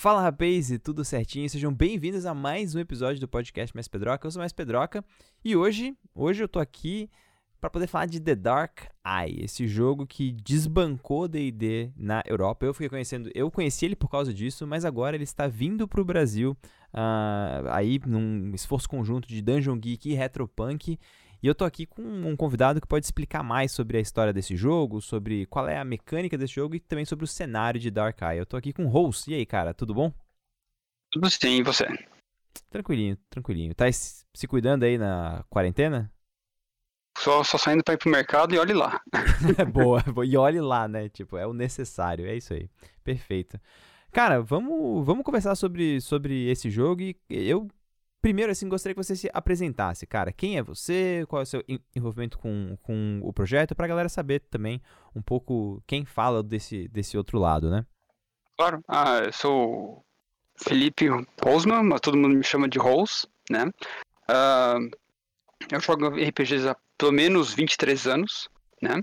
Fala rapaz, tudo certinho? Sejam bem-vindos a mais um episódio do podcast Mais Pedroca. Eu sou Mais Pedroca e hoje, hoje eu tô aqui para poder falar de The Dark Eye, esse jogo que desbancou D&D na Europa. Eu fiquei conhecendo, eu conheci ele por causa disso, mas agora ele está vindo para o Brasil, uh, aí num esforço conjunto de Dungeon Geek e Retropunk. E eu tô aqui com um convidado que pode explicar mais sobre a história desse jogo, sobre qual é a mecânica desse jogo e também sobre o cenário de Dark Eye. Eu tô aqui com o Rose. E aí, cara, tudo bom? Tudo sim, e você? Tranquilinho, tranquilinho. Tá se cuidando aí na quarentena? Só, só saindo pra ir pro mercado e olhe lá. boa, e olhe lá, né? Tipo, é o necessário, é isso aí. Perfeito. Cara, vamos, vamos conversar sobre, sobre esse jogo e eu Primeiro, assim, gostaria que você se apresentasse, cara. Quem é você? Qual é o seu envolvimento com, com o projeto? Pra galera saber também um pouco quem fala desse, desse outro lado, né? Claro. Ah, eu sou Felipe Rosman, mas todo mundo me chama de Rose, né? Uh, eu jogo RPGs há pelo menos 23 anos, né?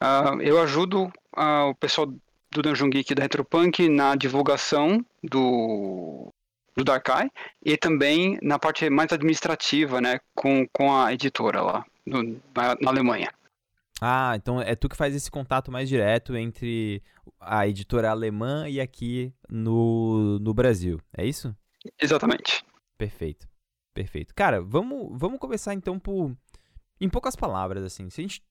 Uh, eu ajudo uh, o pessoal do Dungeon Geek da Retropunk na divulgação do do Darkai e também na parte mais administrativa, né, com, com a editora lá na, na, Alemanha. Ah, então é tu que faz esse contato mais direto entre a editora alemã e aqui no, no Brasil, é isso? Exatamente. Perfeito, perfeito. Cara, vamos, vamos começar então por em poucas palavras, assim, se a gente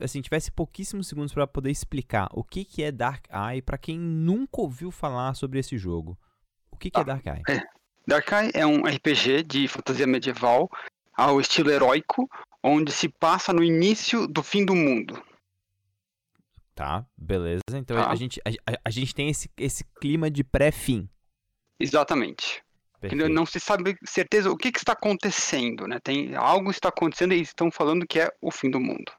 assim, tivesse pouquíssimos segundos para poder explicar o que, que é Dark Eye para quem nunca ouviu falar sobre esse jogo, que, que é ah, Darkai? É. Darkai é um RPG de fantasia medieval ao estilo heróico, onde se passa no início do fim do mundo. Tá, beleza. Então tá. A, gente, a, a, gente tem esse, esse clima de pré-fim. Exatamente. Perfeito. Não se sabe certeza o que, que, está acontecendo, né? Tem algo está acontecendo e estão falando que é o fim do mundo.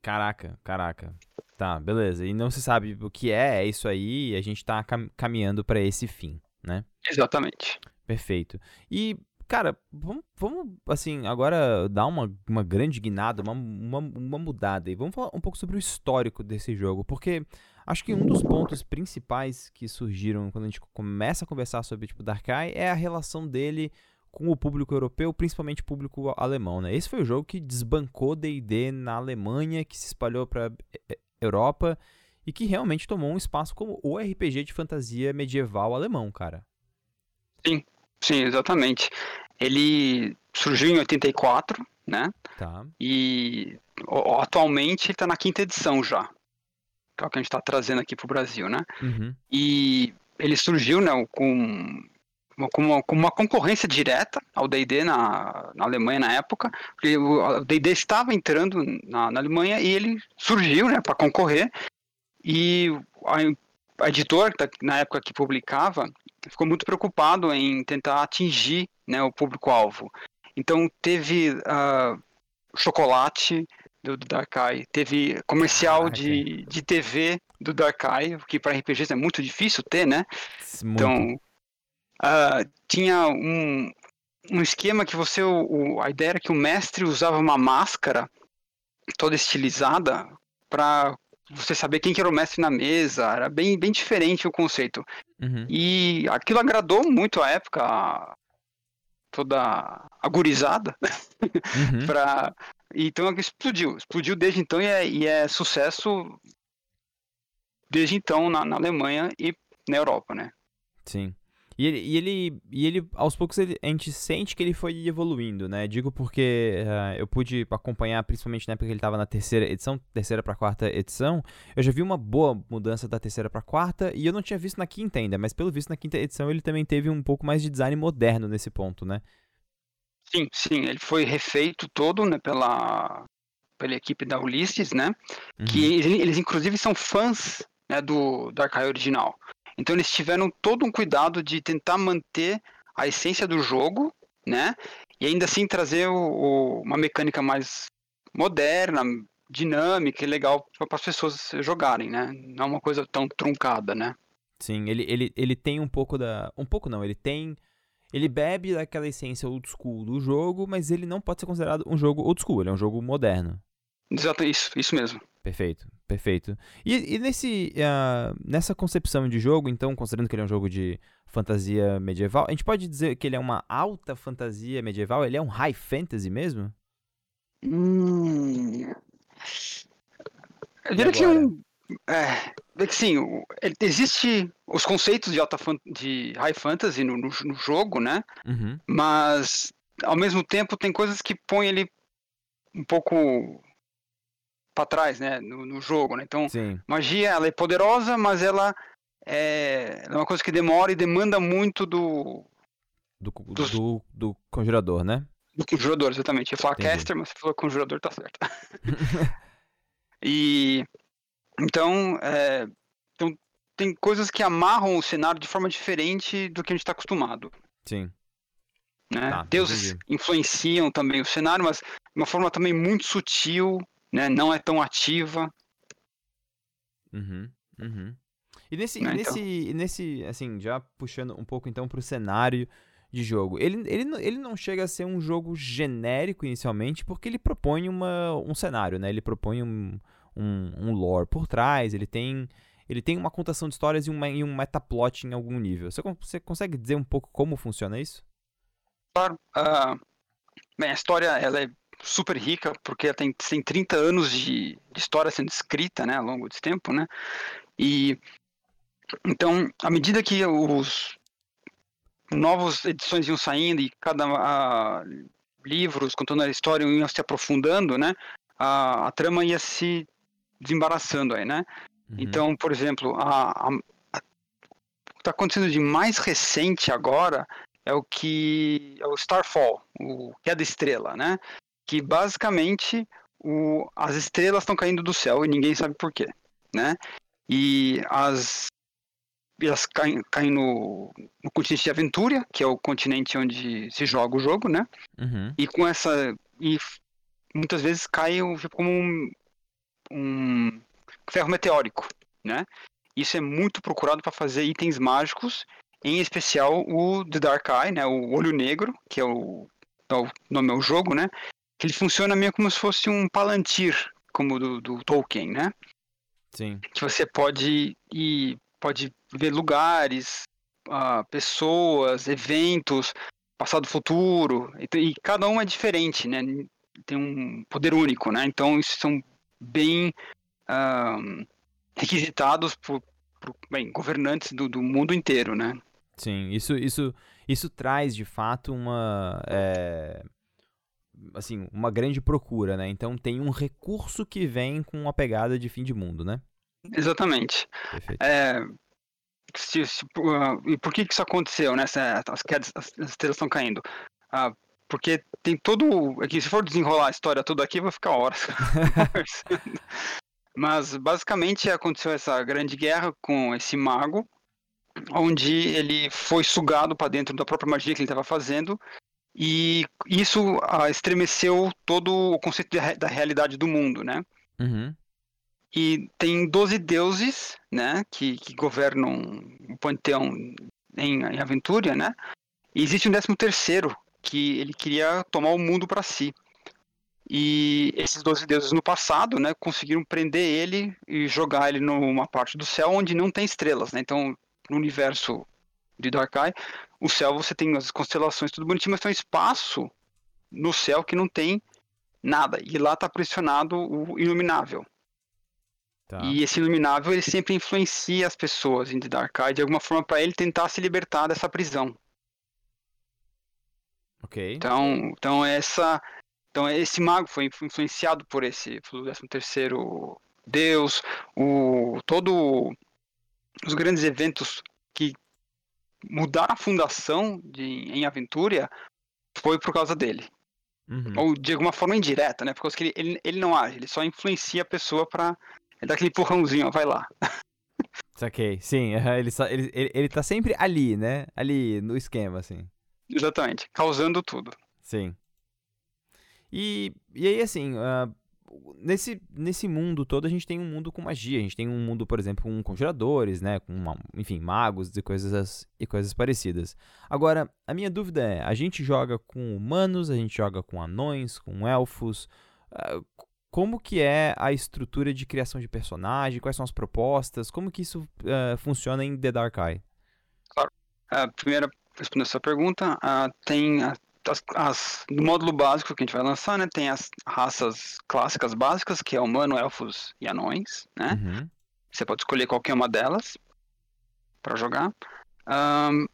Caraca, caraca. Tá, beleza. E não se sabe o que é, é isso aí, e a gente está cam caminhando para esse fim né? Exatamente. Perfeito. E, cara, vamos, vamos assim, agora dar uma, uma grande guinada, uma, uma, uma mudada e vamos falar um pouco sobre o histórico desse jogo, porque acho que um dos pontos principais que surgiram quando a gente começa a conversar sobre, tipo, Darkai é a relação dele com o público europeu, principalmente o público alemão, né? Esse foi o jogo que desbancou D&D na Alemanha, que se espalhou para Europa e que realmente tomou um espaço como o RPG de fantasia medieval alemão, cara. Sim, sim, exatamente. Ele surgiu em 84, né? Tá. E atualmente ele tá na quinta edição já. Que é o que a gente está trazendo aqui pro Brasil, né? Uhum. E ele surgiu, né, com com uma, com uma, concorrência direta ao D&D na, na, Alemanha na época, porque o D&D estava entrando na, na, Alemanha e ele surgiu, né, para concorrer e a, a editora, na época que publicava, ficou muito preocupado em tentar atingir né, o público-alvo. Então teve uh, chocolate do, do Darkai, teve comercial de, de TV do Darkai, que para RPGs é muito difícil ter, né? Muito. Então uh, tinha um, um esquema que você, o, a ideia era que o mestre usava uma máscara toda estilizada para você saber quem que era o mestre na mesa, era bem, bem diferente o conceito. Uhum. E aquilo agradou muito à época, toda agorizada, uhum. pra... então explodiu, explodiu desde então e é, e é sucesso desde então na, na Alemanha e na Europa, né? Sim. E ele, e ele, e ele aos poucos, ele, a gente sente que ele foi evoluindo, né? Digo porque uh, eu pude acompanhar, principalmente na época que ele estava na terceira edição, terceira para quarta edição. Eu já vi uma boa mudança da terceira para quarta e eu não tinha visto na quinta ainda, mas pelo visto na quinta edição ele também teve um pouco mais de design moderno nesse ponto, né? Sim, sim, ele foi refeito todo, né, pela, pela equipe da Ulisses, né? Uhum. Que eles, eles, inclusive são fãs né, do Dark Eye original. Então eles tiveram todo um cuidado de tentar manter a essência do jogo, né? E ainda assim trazer o, o, uma mecânica mais moderna, dinâmica e legal para as pessoas jogarem, né? Não é uma coisa tão truncada, né? Sim, ele, ele, ele tem um pouco da. Um pouco não, ele tem. Ele bebe daquela essência old school do jogo, mas ele não pode ser considerado um jogo old school, ele é um jogo moderno. Exato, isso, isso mesmo. Perfeito, perfeito. E, e nesse, uh, nessa concepção de jogo, então, considerando que ele é um jogo de fantasia medieval, a gente pode dizer que ele é uma alta fantasia medieval? Ele é um high fantasy mesmo? Hum... Eu diria que um. É, é que sim, existe os conceitos de alta de high fantasy no, no, no jogo, né? Uhum. Mas ao mesmo tempo tem coisas que põem ele um pouco para trás, né, no, no, jogo, né? Então, Sim. magia, ela é poderosa, mas ela é, é uma coisa que demora e demanda muito do do, do, do, do conjurador, né? Do conjurador, exatamente. Eu ia falar Entendi. caster, mas você falou conjurador, tá certo. e então, é, então, tem coisas que amarram o cenário de forma diferente do que a gente está acostumado. Sim. Né? Tá, Deuses entendi. influenciam também o cenário, mas de uma forma também muito sutil, né? Não é tão ativa. Uhum, uhum. E nesse, né, nesse, então... nesse, assim, já puxando um pouco então pro cenário de jogo, ele, ele, ele não chega a ser um jogo genérico inicialmente, porque ele propõe uma, um cenário, né? Ele propõe um, um, um lore por trás, ele tem ele tem uma contação de histórias e, uma, e um metaplot em algum nível. Você, você consegue dizer um pouco como funciona isso? Claro. Uh, bem, a história ela é super rica, porque tem, tem 30 anos de, de história sendo escrita, né, ao longo desse tempo, né? E então, à medida que os novas edições iam saindo e cada uh, livros contando a história iam se aprofundando, né? A, a trama ia se desembaraçando aí, né? Uhum. Então, por exemplo, a, a, a, o que está acontecendo de mais recente agora é o que é o Starfall, o Queda Estrela, né? Que basicamente o, as estrelas estão caindo do céu e ninguém sabe por quê, né? E as elas caem, caem no, no, continente de Aventura, que é o continente onde se joga o jogo, né? Uhum. E com essa e muitas vezes caem tipo, como um, um ferro meteórico, né? Isso é muito procurado para fazer itens mágicos em especial o The Dark Eye, né, o Olho Negro, que é o, é o nome é o jogo, né, ele funciona meio como se fosse um Palantir, como do, do Tolkien, né? Sim. Que você pode ir, pode ver lugares, uh, pessoas, eventos, passado, futuro, e, e, cada um é diferente, né? Tem um poder único, né? Então isso são bem uh, requisitados por, por bem, governantes do, do mundo inteiro, né? Sim, isso, isso, isso traz de fato uma. É, assim, uma grande procura, né? Então tem um recurso que vem com uma pegada de fim de mundo, né? Exatamente. Perfeito. É, se, se, uh, e por que, que isso aconteceu, né? As, quedas, as estrelas estão caindo. Uh, porque tem todo. Aqui, se for desenrolar a história toda aqui, vai ficar horas Mas basicamente aconteceu essa grande guerra com esse mago onde ele foi sugado para dentro da própria magia que ele estava fazendo e isso ah, estremeceu todo o conceito de, da realidade do mundo, né? Uhum. E tem 12 deuses, né, que, que governam o panteão em, em Aventura, né? E existe um décimo terceiro que ele queria tomar o mundo para si. E esses 12 deuses no passado, né, conseguiram prender ele e jogar ele numa parte do céu onde não tem estrelas, né? Então no universo de Darkrai, o céu você tem as constelações tudo bonitinho, mas tem um espaço no céu que não tem nada. E lá está pressionado o iluminável. Tá. E esse iluminável ele sempre influencia as pessoas em Darkrai de alguma forma para ele tentar se libertar dessa prisão. Ok. Então, então essa, então esse mago foi influenciado por esse, pelo 13 terceiro Deus, o todo os grandes eventos que mudaram a fundação de, em Aventura foi por causa dele. Uhum. Ou de alguma forma indireta, né? Porque ele, ele, ele não age, ele só influencia a pessoa pra. Ele dá aquele empurrãozinho, ó, vai lá. Saquei, sim, ele, ele, ele, ele tá sempre ali, né? Ali no esquema, assim. Exatamente, causando tudo. Sim. E, e aí, assim, uh, nesse, nesse mundo todo a gente tem um mundo com magia. A gente tem um mundo, por exemplo, com conjuradores, né? Com, uma, enfim, magos e coisas, e coisas parecidas. Agora, a minha dúvida é: a gente joga com humanos, a gente joga com anões, com elfos. Uh, como que é a estrutura de criação de personagem, quais são as propostas, como que isso uh, funciona em The Dark Eye? Claro. Uh, primeiro, respondendo a sua pergunta, uh, tem as, as, no módulo básico que a gente vai lançar, né, tem as raças clássicas básicas, que é humano, elfos e anões, né? Uhum. Você pode escolher qualquer uma delas para jogar. Um,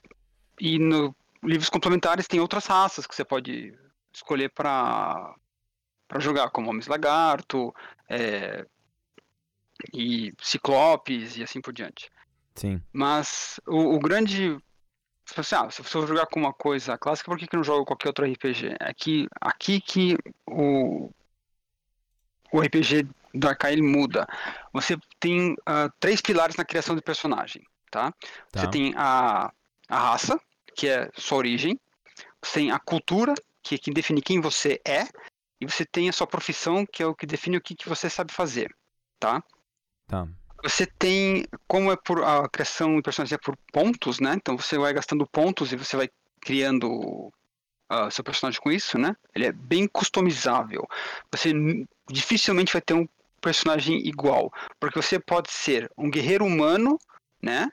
e no livros complementares tem outras raças que você pode escolher para para jogar, como Homens Lagarto, é, e Ciclopes e assim por diante. Sim. Mas o, o grande. Assim, ah, se você for jogar com uma coisa clássica, por que, que não joga qualquer outro RPG? É que aqui que o, o RPG do Arcaile muda. Você tem uh, três pilares na criação de personagem, tá? tá? Você tem a, a raça, que é sua origem. Você tem a cultura, que é quem define quem você é e você tem a sua profissão, que é o que define o que, que você sabe fazer, tá? Tá. Você tem, como é por a criação de personagem é por pontos, né? Então você vai gastando pontos e você vai criando uh, seu personagem com isso, né? Ele é bem customizável. Você dificilmente vai ter um personagem igual, porque você pode ser um guerreiro humano, né?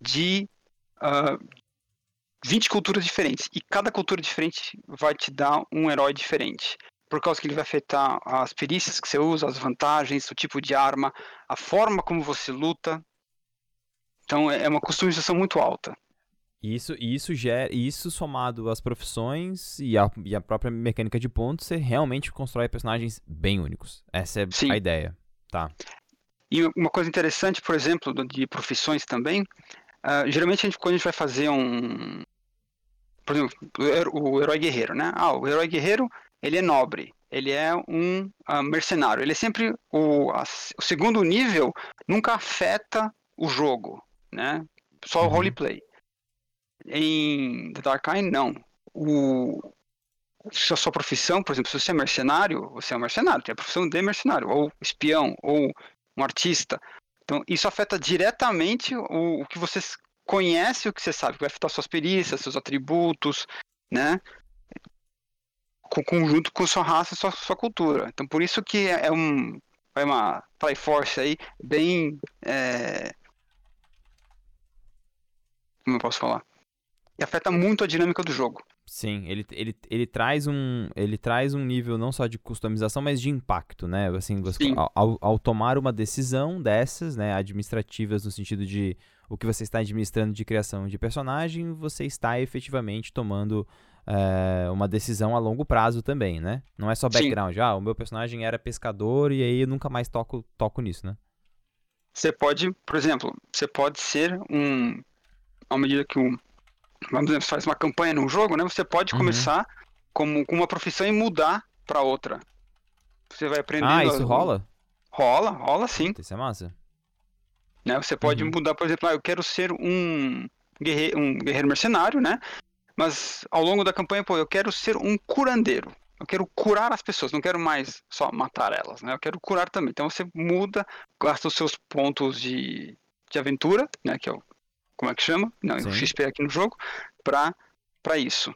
De uh, ah, 20 culturas diferentes. E cada cultura diferente vai te dar um herói diferente por causa que ele vai afetar as perícias que você usa, as vantagens, o tipo de arma, a forma como você luta. Então é, é uma customização muito alta. Isso, isso gera, isso somado às profissões e a, e própria mecânica de pontos, você realmente constrói personagens bem únicos. Essa é Sim. a ideia, tá? E uma coisa interessante, por exemplo, de profissões também, uh, geralmente a gente, quando a gente vai fazer um, por exemplo, o herói guerreiro, né? Ah, o herói guerreiro ele é nobre, ele é um uh, mercenário. Ele é sempre o, a, o, segundo nível nunca afeta o jogo, né? Só o uhum. roleplay. Em The Dark Eye, não. O, se a sua profissão, por exemplo, se você é mercenário, você é um mercenário, tem a profissão de mercenário, ou espião, ou um artista. Então, isso afeta diretamente o, o que você conhece, o que você sabe, que vai afetar suas perícias, seus atributos, né? Com, conjunto com sua raça e sua, sua cultura. Então por isso que é, é um é uma Triforce aí bem é... como eu posso falar e afeta muito a dinâmica do jogo. Sim, ele, ele, ele, traz um, ele traz um nível não só de customização, mas de impacto, né? Assim, você, ao, ao, tomar uma decisão dessas, né, administrativas no sentido de o que você está administrando de criação de personagem, você está efetivamente tomando é, uma decisão a longo prazo também, né? Não é só background. Sim. Ah, o meu personagem era pescador e aí eu nunca mais toco, toco nisso, né? Você pode, por exemplo, você pode ser um. À medida que um. Vamos dizer, faz uma campanha num jogo, né? Você pode uhum. começar como, com uma profissão e mudar para outra. Você vai aprender. Ah, isso rola? Rola, rola sim. Isso é massa. Né? Você pode uhum. mudar, por exemplo, ah, eu quero ser um guerreiro, um guerreiro mercenário, né? Mas ao longo da campanha, pô, eu quero ser um curandeiro. Eu quero curar as pessoas, não quero mais só matar elas, né? Eu quero curar também. Então você muda, gasta os seus pontos de, de aventura, né? Que é o. Como é que chama? Não, o XP aqui no jogo, pra, pra isso.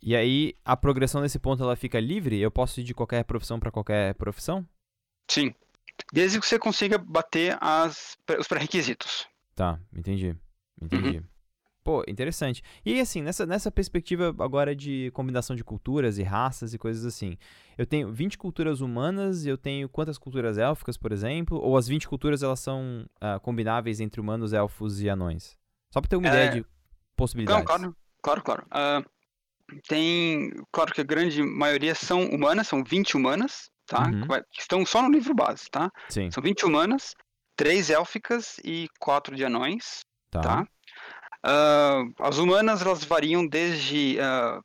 E aí, a progressão desse ponto ela fica livre? Eu posso ir de qualquer profissão para qualquer profissão? Sim. Desde que você consiga bater as, os pré-requisitos. Tá, entendi. Entendi. Uhum. Pô, interessante. E assim, nessa, nessa perspectiva agora de combinação de culturas e raças e coisas assim. Eu tenho 20 culturas humanas eu tenho quantas culturas élficas, por exemplo? Ou as 20 culturas elas são uh, combináveis entre humanos, elfos e anões? Só pra ter uma é... ideia de possibilidades. Não, claro, claro, claro. Uh, tem, claro que a grande maioria são humanas, são 20 humanas, tá? Uhum. Que estão só no livro base, tá? Sim. São 20 humanas, 3 élficas e 4 de anões, tá? tá? Uh, as humanas elas variam desde uh,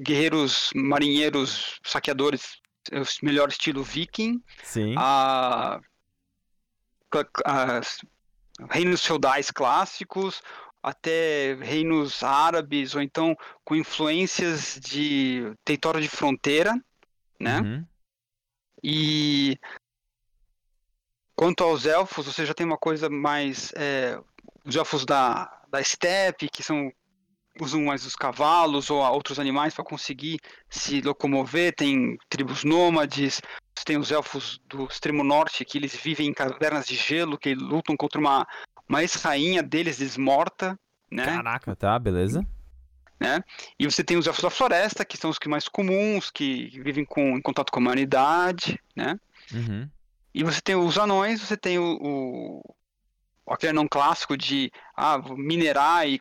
guerreiros, marinheiros, saqueadores, o melhor estilo viking, Sim. a, a reinos feudais clássicos, até reinos árabes ou então com influências de território de fronteira, né? Uhum. E quanto aos elfos, você já tem uma coisa mais é, os elfos da da steppe, que são usam mais os cavalos ou outros animais para conseguir se locomover. Tem tribos nômades, tem os elfos do extremo norte que eles vivem em cavernas de gelo, que lutam contra uma, uma ex-rainha deles desmorta, né? Caraca, tá, beleza. Né? E você tem os elfos da floresta, que são os que mais comuns, que vivem com, em contato com a humanidade, né? Uhum. E você tem os anões, você tem o, o aquele anão clássico de ah, minerar e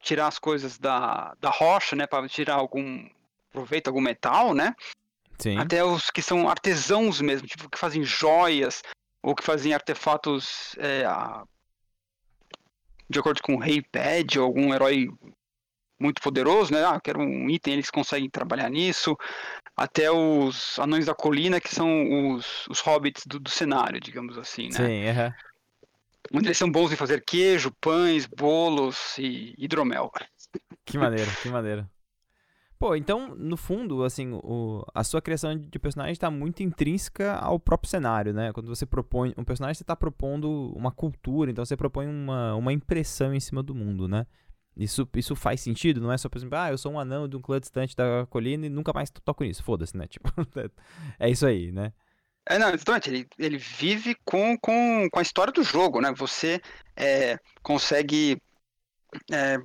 tirar as coisas da, da rocha, né, para tirar algum proveito, algum metal, né? Sim. Até os que são artesãos mesmo, tipo que fazem joias ou que fazem artefatos é, de acordo com o rei pede ou algum herói muito poderoso, né? Ah, quero um item, eles conseguem trabalhar nisso. Até os anões da colina, que são os, os hobbits do, do cenário, digamos assim, né? Sim, uhum. Onde eles são bons em fazer queijo, pães, bolos e hidromel. Que maneiro, que maneiro. Pô, então, no fundo, assim, o, a sua criação de personagem está muito intrínseca ao próprio cenário, né? Quando você propõe um personagem, você está propondo uma cultura, então você propõe uma, uma impressão em cima do mundo, né? Isso, isso faz sentido? Não é só, por exemplo, ah, eu sou um anão de um clã distante da colina e nunca mais toco nisso. Foda-se, né? Tipo, é isso aí, né? É, não, exatamente. Ele, ele vive com, com, com a história do jogo, né? Você é, consegue. É,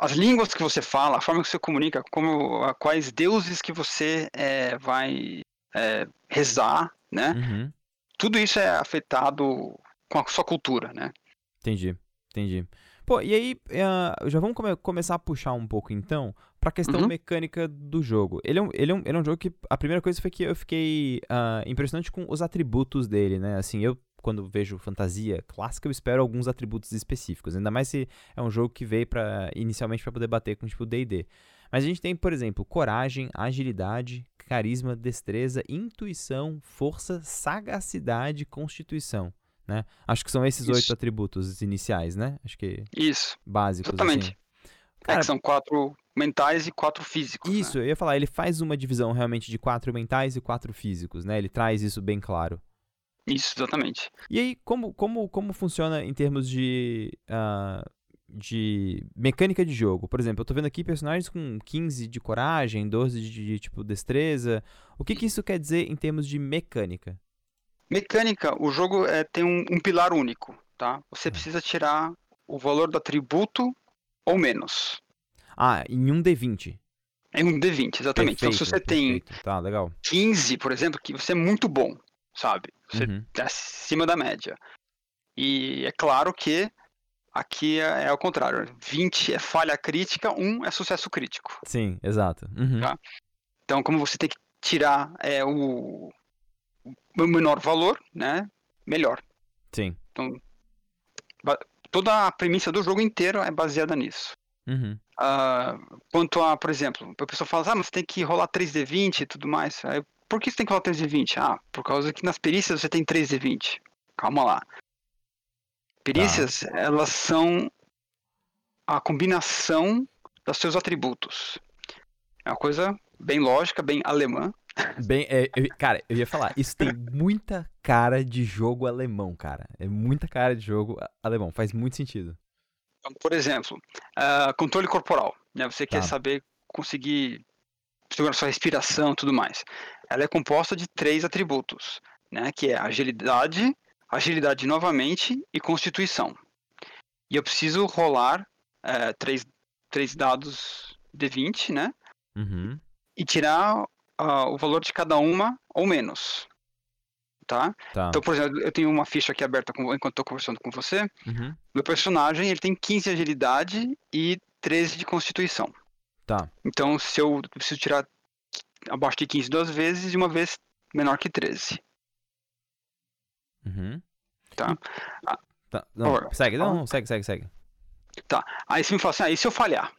as línguas que você fala, a forma que você comunica, como, a, quais deuses que você é, vai é, rezar, né? Uhum. Tudo isso é afetado com a sua cultura, né? Entendi, entendi. Pô, e aí, uh, já vamos come começar a puxar um pouco então pra questão Uhum. mecânica do jogo. Ele é, um, ele, é um, ele é um jogo que a primeira coisa foi que eu fiquei uh, impressionante com os atributos dele, né? Assim, eu quando vejo fantasia clássica, eu espero alguns atributos específicos. Ainda mais se é um jogo que veio para inicialmente para poder bater com tipo D&D. Mas a gente tem, por exemplo, coragem, agilidade, carisma, destreza, intuição, força, sagacidade, constituição, né? Acho que são esses Isso. oito atributos iniciais, né? Acho que Isso, básicos exatamente. assim. é Cara, que são quatro mentais e quatro físicos. né? Isso, eu ia falar, ele faz uma divisão realmente de quatro mentais e quatro físicos, né? Ele traz isso bem claro. Isso, exatamente. E aí, como, como, como funciona em termos de, ah, de mecânica de jogo? Por exemplo, eu tô vendo aqui personagens com 15 de coragem, 12 de, de, tipo destreza. O que, que isso quer dizer em termos de mecânica? Mecânica, o jogo é, tem um, um pilar único, tá? Você Hum. precisa tirar o valor do atributo ou menos. Ah, em um D20. É um D20, exatamente. então, se Perfeito, você tem perfeito. Tá, legal. 15, por exemplo, que você é muito bom, sabe? Você Uhum. é acima da média. E é claro que aqui é, é ao contrário. 20 é falha crítica, 1 é sucesso crítico. Sim, exato. Uhum. Tá. Então, como você tem que tirar é, o menor valor, né? Melhor. Sim. Então, toda a premissa do jogo inteiro é baseada nisso. Uhum. Ah, quanto a, por exemplo, a pessoa fala, ah, mas tem que rolar 3D20 e tudo mais. Aí, por que você tem que rolar 3D20? Ah, por causa que nas perícias você tem 3D20. Calma lá. Perícias, elas são a combinação dos seus atributos. É uma coisa bem lógica, bem alemã. Bem, é, eu- cara, eu ia falar, isso tem muita cara de jogo alemão, cara. É muita cara de jogo alemão, faz muito sentido. Então, por exemplo, ah, controle corporal. Né? Você quer Tá. saber conseguir segurar sua respiração e tudo mais. Ela é composta de três atributos, né? que é agilidade, agilidade novamente e constituição. E eu preciso rolar eh, três, três dados de 20, né? Uhum. E tirar ah, o valor de cada uma ou menos. Tá? Tá. Então, por exemplo, eu tenho uma ficha aqui aberta com- enquanto estou conversando com você. Uhum. Meu personagem ele tem 15 de agilidade e 13 de constituição. Tá. Então, se eu preciso tirar abaixo de 15 duas vezes e uma vez menor que 13. Uhum. Tá. Tá. Não, segue, não, não, segue, segue, segue. Aí você me fala assim, ah, e se eu falhar?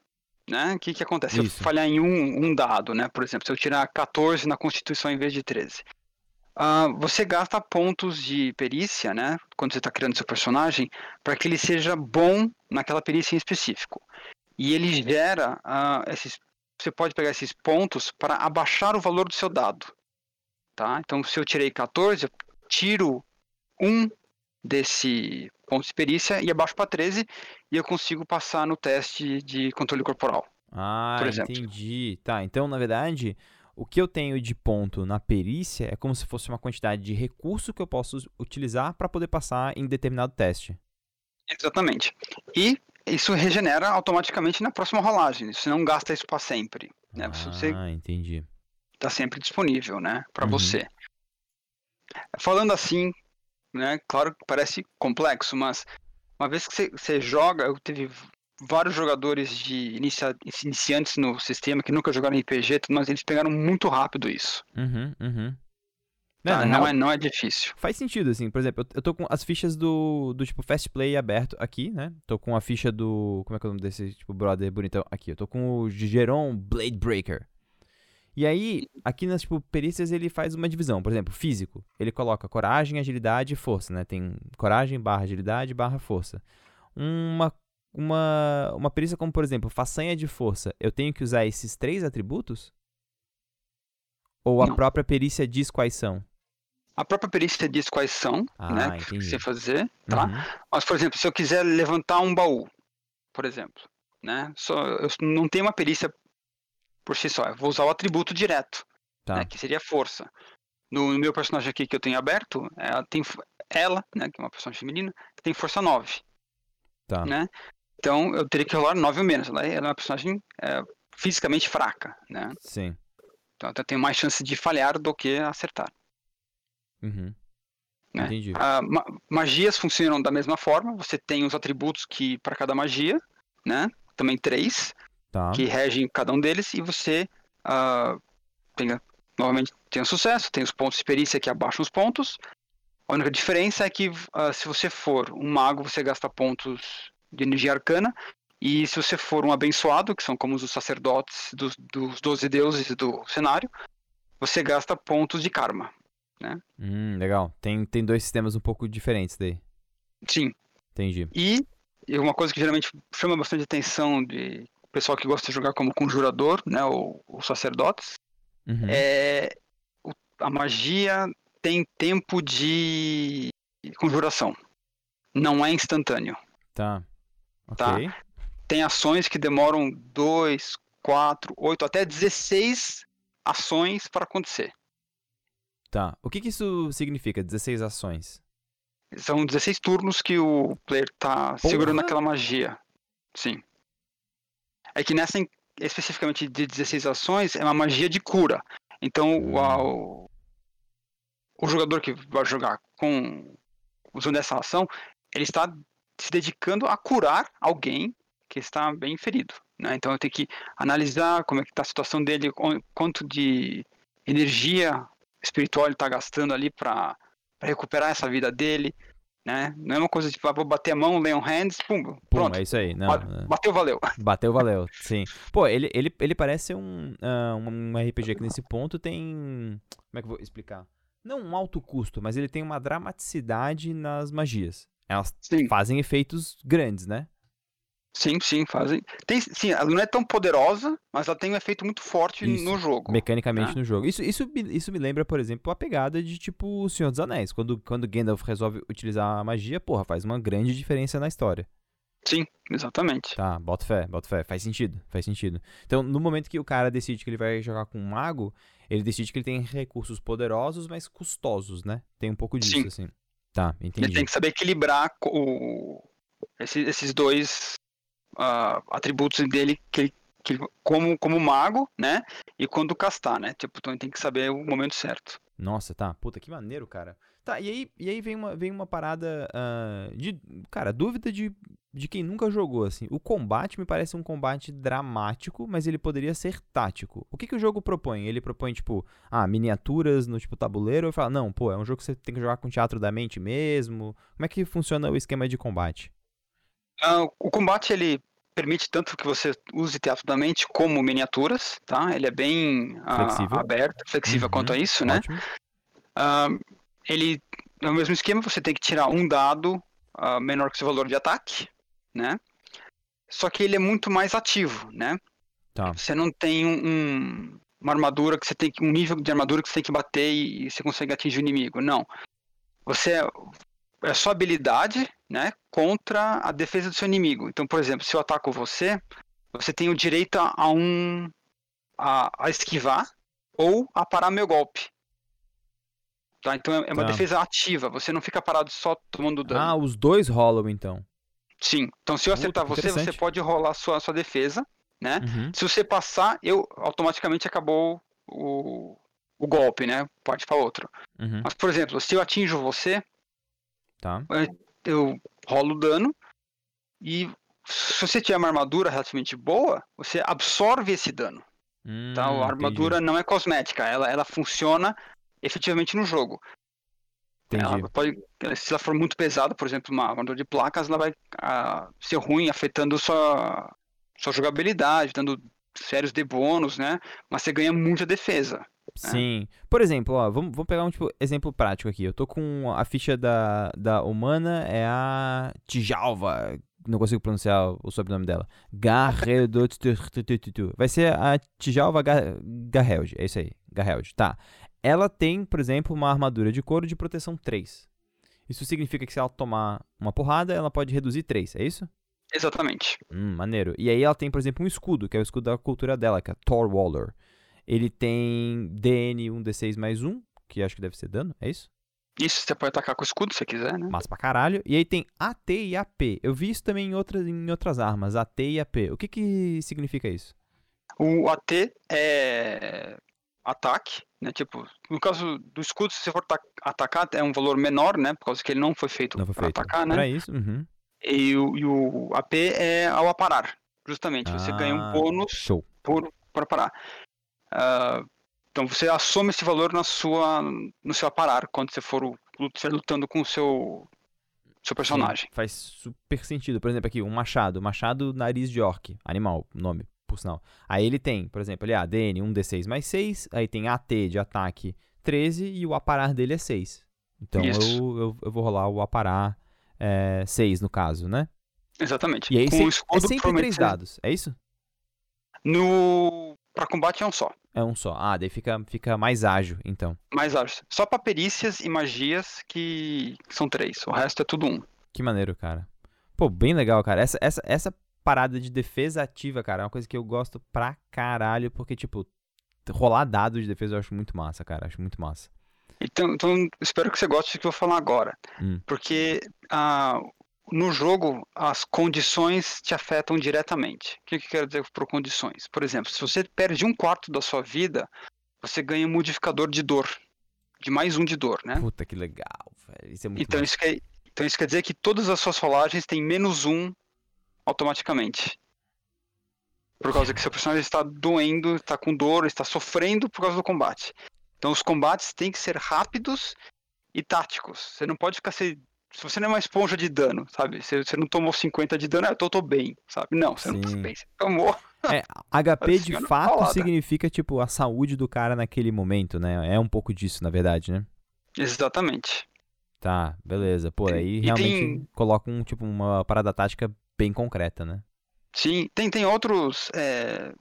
Né? O que, que acontece? Se Isso. eu falhar em um, um dado, né? Por exemplo, se eu tirar 14 na constituição em vez de 13. ah, você gasta pontos de perícia, né? Quando você está criando seu personagem, para que ele seja bom naquela perícia em específico. E ele gera ah, esses. Você pode pegar esses pontos para abaixar o valor do seu dado. Tá? Então, se eu tirei 14, eu tiro um desse pontos de perícia e abaixo para 13 e eu consigo passar no teste de controle corporal. Ah, por exemplo. entendi. Tá, então na verdade, o que eu tenho de ponto na perícia é como se fosse uma quantidade de recurso que eu posso utilizar para poder passar em determinado teste. Exatamente. E isso regenera automaticamente na próxima rolagem. Você não gasta isso para sempre. Né? Ah, Você entendi. está sempre disponível, né, para Uhum. você. Falando assim, né, claro que parece complexo, mas uma vez que você, joga, eu teve vários jogadores de inicia- iniciantes no sistema que nunca jogaram RPG, mas eles pegaram muito rápido isso. Uhum, uhum. Tá? Não, real, é, não é difícil. Faz sentido, assim. Por exemplo, eu, eu tô com as fichas do, do tipo Fast Play aberto aqui, né? Tô com a ficha do. Como é que é o nome desse tipo brother bonitão? Aqui, eu tô com o Geron Blade Breaker. E aí, aqui nas tipo, perícias ele faz uma divisão. Por exemplo, físico. Ele coloca coragem, agilidade e força, né? Tem coragem barra agilidade barra força. Uma, uma, uma perícia como, por exemplo, façanha de força. Eu tenho que usar esses três atributos? Ou a Não. própria perícia diz quais são? A própria perícia diz quais são, Ah, né, que entendi. você fazer, tá? Uhum. Mas, por exemplo, se eu quiser levantar um baú, por exemplo, né? Só, eu não tenho uma perícia por si só. Eu vou usar o atributo direto, Tá. né? Que seria força. No, meu personagem aqui que eu tenho aberto, ela tem fo- ela, né? Que é uma personagem feminina, tem força 9, Tá. né? Então eu teria que rolar 9 ou menos. Ela é ela é uma personagem é, fisicamente fraca, né? Sim. Então eu tenho mais chance de falhar do que acertar. Uhum. Né? Entendi. Ah, ma- magias funcionam da mesma forma. Você tem os atributos que para cada magia, né? Também três. Tá. que regem cada um deles e você ah, tem, novamente tem o sucesso, tem os pontos de perícia que abaixam os pontos. A única diferença é que ah, se você for um mago, você gasta pontos de energia arcana. E se você for um abençoado, que são como os sacerdotes dos, dos 12 deuses do cenário, você gasta pontos de karma. Hum, legal. Tem, tem dois sistemas um pouco diferentes daí. Sim. Entendi. E uma coisa que geralmente chama bastante atenção de pessoal que gosta de jogar como conjurador, né, ou, ou sacerdotes, Uhum. é o- a magia tem tempo de conjuração. Não é instantâneo. Tá. Tá. Ok. Tem ações que demoram 2, 4, 8, até 16 ações para acontecer. Tá. O que que isso significa? 16 ações. São 16 turnos que o player tá segurando Porra! aquela magia. Sim. É que nessa especificamente de 16 ações é uma magia de cura. Então o, a- o, o jogador que vai jogar com usando essa ação, ele está se dedicando a curar alguém que está bem ferido. Né? Então eu tenho que analisar como é que está a situação dele, qu- quanto de energia espiritual ele está gastando ali para recuperar essa vida dele. Né? Não é uma coisa tipo, ah, vou bater a mão, lay on hands, pum, Pum, pronto. é isso aí. Não, ba-. Bateu, valeu. Bateu, valeu. Sim. Pô, ele, ele, ele parece um, ah, um RPG que nesse ponto tem. Como é que eu vou explicar? Não um alto custo, mas ele tem uma dramaticidade nas magias. Elas Sim, fazem efeitos grandes, né? Sim, sim, fazem. Tem, sim, ela não é tão poderosa, mas ela tem um efeito muito forte Isso. no jogo. mecanicamente Ah. no jogo. Isso, isso, me- isso me lembra, por exemplo, a pegada de tipo O Senhor dos Anéis. Quando, quando Gandalf resolve utilizar a magia, porra, faz uma grande diferença na história. Sim, exatamente. Tá, bota fé, bota fé. Faz sentido, faz sentido. Então, no momento que o cara decide que ele vai jogar com um mago, ele decide que ele tem recursos poderosos, mas custosos, né? Tem um pouco disso, Sim. assim. Tá, Ele entendi. tem que saber equilibrar o, esse- esses dois ah, atributos dele que que como, como mago, né? E quando castar, né? Tipo, então ele tem que saber o momento certo. Nossa, tá. Puta, que maneiro, cara. Tá, e aí, e aí vem, uma, vem uma parada ah, de. Cara, dúvida de, de quem nunca jogou, assim. O combate me parece um combate dramático, mas ele poderia ser tático. O que, que o jogo propõe? Ele propõe, tipo, ah, miniaturas no tipo tabuleiro, ou fala, não, pô, é um jogo que você tem que jogar com teatro da mente mesmo. Como é que funciona o esquema de combate? Ah, o combate ele permite tanto que você use teatro da mente como miniaturas, tá? Ele é bem ah, Flexível. aberto, flexível Uhum, quanto a isso, né? Ah, ele é o mesmo esquema, você tem que tirar um dado ah, menor que seu valor de ataque, né? Só que ele é muito mais ativo, né? Tá. Você não tem um, um- uma armadura que você tem que um nível de armadura que você tem que bater e, e você consegue atingir o inimigo. Não. Você é, é só habilidade, né, contra a defesa do seu inimigo. Então, por exemplo, se eu ataco você, você tem o direito a um a, a esquivar ou a parar meu golpe. Tá? Então é uma Tá. defesa ativa, você não fica parado só tomando dano. Ah, os dois rolam então. Sim. Então se eu acertar que você, você pode rolar sua sua defesa, né? Uhum. Se você passar, eu automaticamente acabou o, o golpe, né? Pode para outro. Uhum. Mas por exemplo, se eu atinjo você, Tá. Eu rolo dano e se você tiver uma armadura relativamente boa, você absorve esse dano. Hum, Tá? A entendi. armadura não é cosmética, ela, ela funciona efetivamente no jogo. Entendi. Ela pode, se ela for muito pesada, por exemplo, uma armadura de placas, ela vai ah, ser ruim, afetando sua, sua jogabilidade, dando sérios de bônus, né? Mas você ganha muita defesa. Sim. Por exemplo, ó, vamos, vamos pegar um tipo, exemplo prático aqui. Eu tô com a ficha da, da humana, é a Tijalva. Não consigo pronunciar o sobrenome dela. Garredotutututu. Vai ser a Tijalva Ga- Garheld. É isso aí. Garheld. Tá. Ela tem, por exemplo, uma armadura de couro de proteção 3. Isso significa que se ela tomar uma porrada, ela pode reduzir 3, é isso? Exatamente. Hum, maneiro. E aí ela tem, por exemplo, um escudo, que é o escudo da cultura dela, que é Thor Waller. Ele tem DN 1d6 mais 1, que acho que deve ser dano, é isso? Isso você pode atacar com escudo se você quiser, né? Massa pra caralho. E aí tem AT e AP. Eu vi isso também em outras, em outras armas, AT e AP. O que que significa isso? O AT é ataque, né? Tipo, no caso do escudo, se você for ta- atacar, é um valor menor, né? Por causa que ele não foi feito Não foi feito atacar, né? pra isso? Uhum. E o, e o AP é ao aparar, justamente. Você ganha um Ah, bônus Show. por, por parar. Ah, então você assoma esse valor na sua, no seu aparar, quando você for estiver lutando com o seu, seu personagem. Sim, faz super sentido. Por exemplo, aqui, um machado. Machado nariz de orc. Animal, nome, por sinal. Aí ele tem, por exemplo, ali, ah, DN 1d6 mais 6. Aí tem AT de ataque 13 e o aparar dele é 6. Então eu, eu, eu vou rolar o aparar é, 6 no caso, né? Exatamente. E aí com se- o é escudo, sempre provavelmente, 3 dados, é isso? No... Pra combate é um só. É um só. Ah, daí fica, fica mais ágil, então. Mais ágil. Só pra perícias e magias que são três. O resto é tudo um. Que maneiro, cara. Pô, bem legal, cara. Essa, essa, essa parada de defesa ativa, cara, é uma coisa que eu gosto pra caralho, porque, tipo, rolar dados de defesa eu acho muito massa, cara. Acho muito massa. Então, então espero que você goste do que eu vou falar agora. Hum. Porque ah, no jogo as condições te afetam diretamente. O que, que eu quero dizer por condições? Por exemplo, se você perde um quarto da sua vida, você ganha um modificador de dor. De mais um de dor, né? Puta que legal, velho. Isso é muito Então isso, quer, então isso quer dizer que todas as suas rolagens têm menos um automaticamente. Por causa que seu personagem está doendo, está com dor, está sofrendo por causa do combate. Então os combates têm que ser rápidos e táticos. Você não pode ficar se. Se você não é uma esponja de dano, sabe? Você, você não tomou 50 de dano, ah, eu tô, tô bem, sabe? Não, você não tá Sim. bem, você tomou. HP de fato paulada. significa, tipo, a saúde do cara naquele momento, né? É um pouco disso, na verdade, né? Exatamente. Tá, beleza. Pô, aí E realmente tem- coloca um, tipo, uma parada tática bem concreta, né? Sim, tem, tem outros é,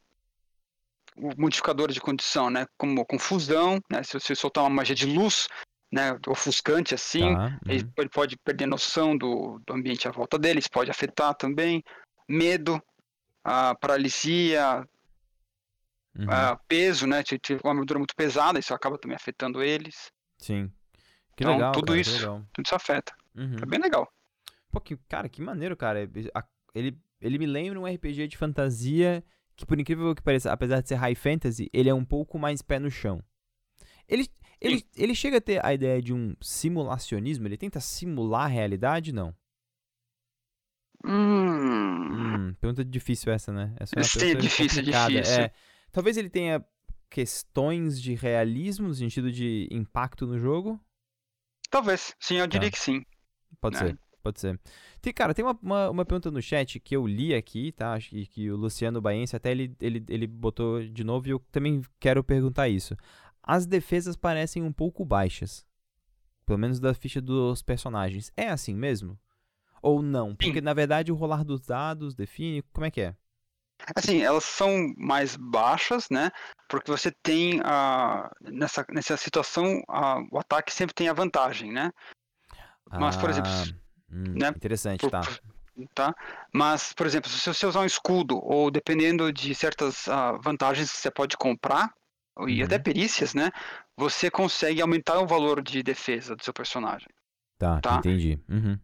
modificadores de condição, né? Como confusão, né? Se você soltar uma magia de luz, né? Ofuscante assim, Tá. ele, uhum. ele pode perder noção do, do ambiente à volta dele, isso pode afetar também. Medo, a paralisia, uhum. a peso, né? Se tiver uma armadura muito pesada, isso acaba também afetando eles. Sim. Que Então, legal, tudo cara, isso. legal. Tudo isso afeta. Uhum. É bem legal. Pô, que, cara, que maneiro, cara. Ele, ele me lembra um RPG de fantasia que, por incrível que pareça, apesar de ser high fantasy, ele é um pouco mais pé no chão. Ele, ele, ele chega a ter a ideia de um simulacionismo? Ele tenta simular a realidade? Não. Hum, Hum, pergunta difícil essa, né? Essa é Sim, difícil, complicada. difícil. É, talvez ele tenha questões de realismo, no sentido de impacto no jogo. talvez. Sim, eu diria Tá. que sim. Pode É. ser, pode ser. Tem, cara, tem uma, uma, uma pergunta no chat que eu li aqui, tá? Acho que, que o Luciano Baense até ele, ele, ele botou de novo e eu também quero perguntar isso. As defesas parecem um pouco baixas. Pelo menos da ficha dos personagens. É assim mesmo? Ou não? Porque na verdade o rolar dos dados define. Como é que é? Assim, elas são mais baixas, né? Porque você tem a nessa nessa situação a, o ataque sempre tem a vantagem, né? Mas, por exemplo, Ah, Hum, né? Interessante, Por- tá. tá? Mas, por exemplo, se você usar um escudo, ou dependendo de certas ah, vantagens que você pode comprar, e até Uhum. perícias, né? Você consegue aumentar o valor de defesa do seu personagem. Tá, Tá. entendi. Uhum.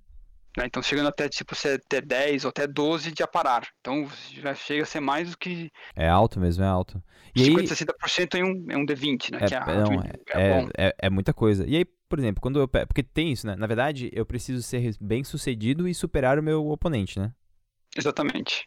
né? Então, chegando até, tipo, você ter 10 ou até 12 de aparar. Então, já chega a ser mais do que É alto mesmo, é alto. E aí, 50, 60% em um, em um D20, né? É, que é, é, não, é é, é, é muita coisa. E aí, por exemplo, quando eu. Porque tem isso, né? Na verdade, eu preciso ser bem sucedido e superar o meu oponente, né? Exatamente.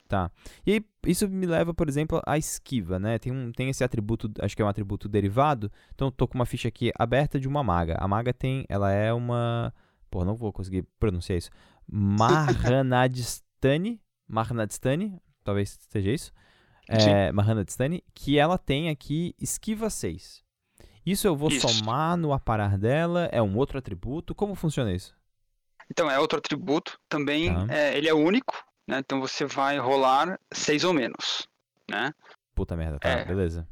E aí, isso me leva, por exemplo, à esquiva, né? Tem, um, tem esse atributo, acho que é um atributo derivado. Então, eu tô com uma ficha aqui aberta de uma maga. A maga tem. Ela é uma. Pô, não vou conseguir pronunciar isso. Marhanadstani. Marhanadstani, talvez seja isso. É, Marhanadstani, que ela tem aqui esquiva 6. Isso eu vou Isso. somar no aparar dela? É um outro atributo? Como funciona isso? Então, é outro atributo. Também, Tá. é, ele é único, né? Então, você vai rolar 6 ou menos, né? Puta merda, tá, É. beleza.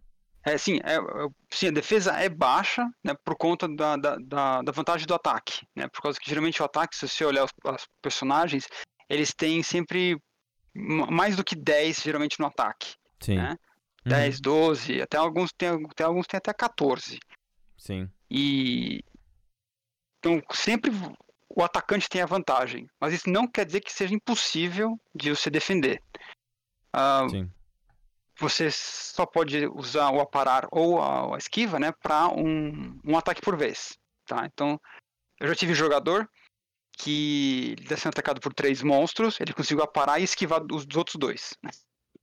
É, sim, é, é- sim, a defesa é baixa, né, por conta da, da, da, da vantagem do ataque, né, por causa que geralmente o ataque, se você olhar os, os personagens, eles têm sempre ma- mais do que 10, geralmente, no ataque, Sim. né, Uhum, 10, 12, até alguns tem, até alguns tem até 14, Sim. e então sempre o atacante tem a vantagem, mas isso não quer dizer que seja impossível de você defender. Ah, Sim. você só pode usar o aparar ou a, a esquiva, né, para um, um ataque por vez, tá? Então, eu já tive jogador que ele está sendo atacado por três monstros, ele conseguiu aparar e esquivar os dos outros dois.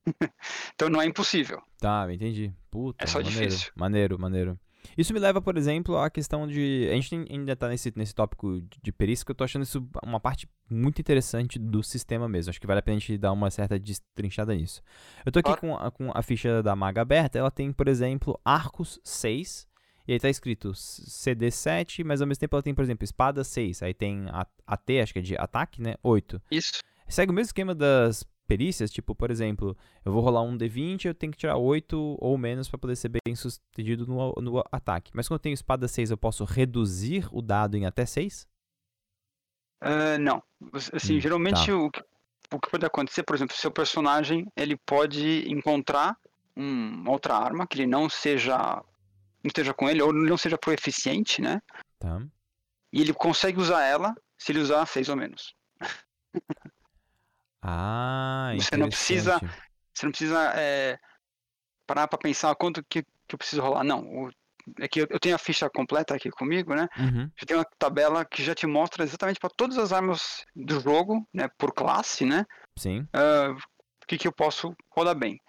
então não é impossível. Tá, entendi. Puta, É só maneiro, difícil. Maneiro, maneiro. Isso me leva, por exemplo, à questão de. A gente ainda tá nesse, nesse tópico de- perícia que eu tô achando isso uma parte muito interessante do sistema mesmo. Acho que vale a pena a gente dar uma certa destrinchada nisso. Eu tô aqui com a, com a ficha da maga aberta, ela tem, por exemplo, arcos 6. E aí tá escrito CD7, mas ao mesmo tempo ela tem, por exemplo, espada 6. Aí tem AT, acho que é de ataque, né? 8. Isso. Segue o mesmo esquema das perícias, tipo, por exemplo, eu vou rolar um D20, eu tenho que tirar 8 ou menos pra poder ser bem sucedido no, no ataque. Mas quando eu tenho espada 6, eu posso reduzir o dado em até 6? Ah, não. Assim, Hum, geralmente tá. o, que, o que pode acontecer, por exemplo, seu personagem ele pode encontrar um- uma outra arma que ele não seja não esteja com ele ou não seja proeficiente, né? Tá. E ele consegue usar ela se ele usar seis ou menos. Ah, Você não precisa-. Você não precisa é, parar para pensar quanto que, que eu preciso rolar. Não. O, é que eu, eu tenho a ficha completa aqui comigo, né? Uhum, Já tem uma tabela que já te mostra exatamente para todas as armas do jogo, né? Por classe, né? sim. ah, o que, que eu posso rodar bem.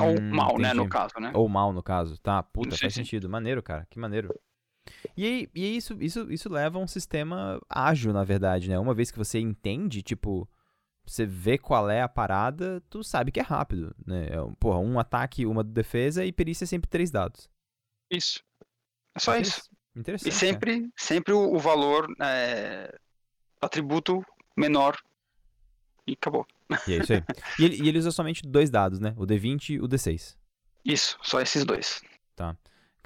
Ou Hum, mal, né? No entendi. caso, né? Ou mal, no caso. Tá, puta, Sim, faz sim. sentido. Maneiro, cara. Que maneiro. E aí, e isso, isso, isso leva a um sistema ágil, na verdade, né? Uma vez que você entende, tipo, você vê qual é a parada, tu sabe que é rápido, né? É um- Porra, um ataque, uma defesa e perícia é sempre três dados. Isso. É só isso. Interessante. E sempre, sempre o, valor é, atributo menor. E acabou. E é isso aí. E ele, e ele usa somente dois dados, né? O D20 e o D6. Isso, só esses dois.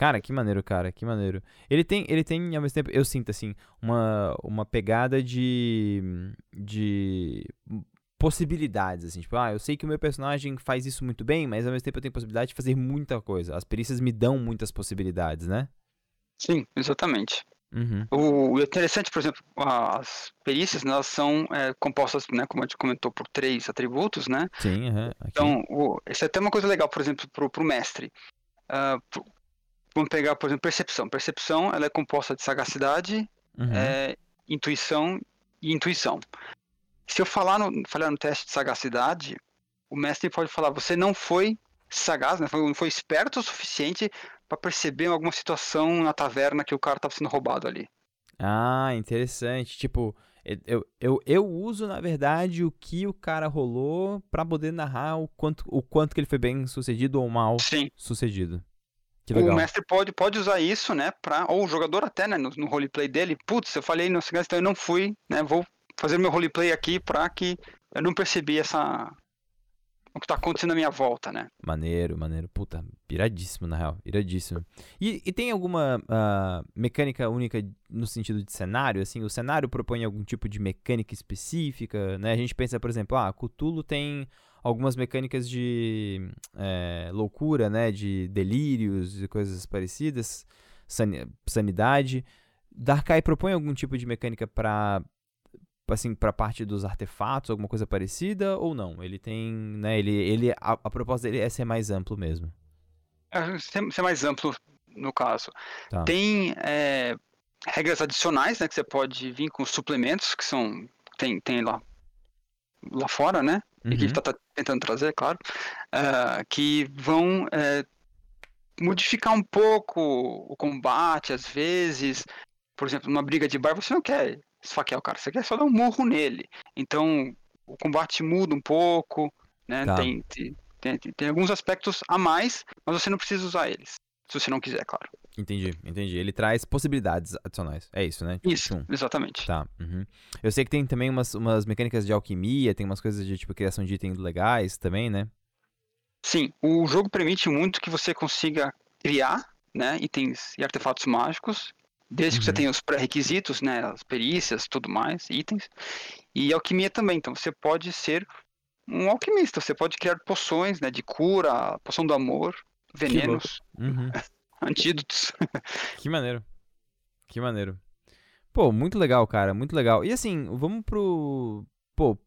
Cara, que maneiro, cara, que maneiro. Ele tem, ele tem, ao mesmo tempo, eu sinto, assim, uma, uma pegada de, de possibilidades, assim, tipo, ah, eu sei que o meu personagem faz isso muito bem, mas ao mesmo tempo eu tenho possibilidade de fazer muita coisa. As perícias me dão muitas possibilidades, né? Sim, exatamente. Uhum, O, interessante, por exemplo, as perícias, né, elas são é, compostas, né, como a gente comentou, por três atributos, né? sim, aqui. Então, o, isso é até uma coisa legal, por exemplo, para o mestre. Ah, pro- vamos pegar, por exemplo, percepção. Percepção, ela é composta de sagacidade, Uhum, é, intuição e intuição. Se eu falar no, falhar no teste de sagacidade, o mestre pode falar, você não foi sagaz, né, foi- não foi esperto o suficiente para perceber alguma situação na taverna que o cara estava sendo roubado ali. Ah, interessante. Tipo, eu, eu, eu uso, na verdade, o que o cara rolou pra poder narrar o quanto, o quanto que ele foi bem sucedido ou mal Sim. sucedido. Que O mestre pode, pode usar isso, né, pra, ou o jogador até, né, no, no roleplay dele, putz, eu falei no sagaz, então eu não fui, né, vou fazer meu roleplay aqui pra que eu não percebi essa o que tá acontecendo à minha volta, né? Maneiro, maneiro. Puta, iradíssimo, na real. Iradíssimo. E, e tem alguma uh, mecânica única no sentido de cenário? Assim, o cenário propõe algum tipo de mecânica específica, né? A gente pensa, por exemplo, ah, Cthulhu tem algumas mecânicas de é, loucura, né? De delírios e coisas parecidas, sanidade. Darkai propõe algum tipo de mecânica para assim para parte dos artefatos, alguma coisa parecida ou não? Ele tem, né? Ele, ele a, a proposta dele é ser mais amplo mesmo. É ser, ser mais amplo no caso. Tá. Tem é, regras adicionais, né? Que você pode vir com suplementos que são tem tem lá lá fora, né? Uhum. E que ele uhum. tá, tá, tentando trazer, claro, uh, que vão uh, modificar um pouco o combate, às vezes. Por exemplo, numa briga de bar, você não quer esfaquear o cara, você quer só dar um murro nele. Então, o combate muda um pouco, né? Tá. Tem, tem, tem, tem, alguns aspectos a mais, mas você não precisa usar eles. Se você não quiser, claro. Entendi, entendi. Ele traz possibilidades adicionais. É isso, né? Isso, Tum. exatamente. Tá. Uhum. Eu sei que tem também umas, umas mecânicas de alquimia, tem umas coisas de tipo criação de itens legais também, né? Sim, o jogo permite muito que você consiga criar né, itens e artefatos mágicos Desde uhum. que você uhum. tenha os pré-requisitos, né, as perícias, tudo mais, itens. E alquimia também, então você pode ser um alquimista, você pode criar poções, né, de cura, poção do amor, venenos, uhum. antídotos. Que maneiro. Que maneiro. Pô, muito legal, cara, muito legal. E assim, vamos pro. Pô,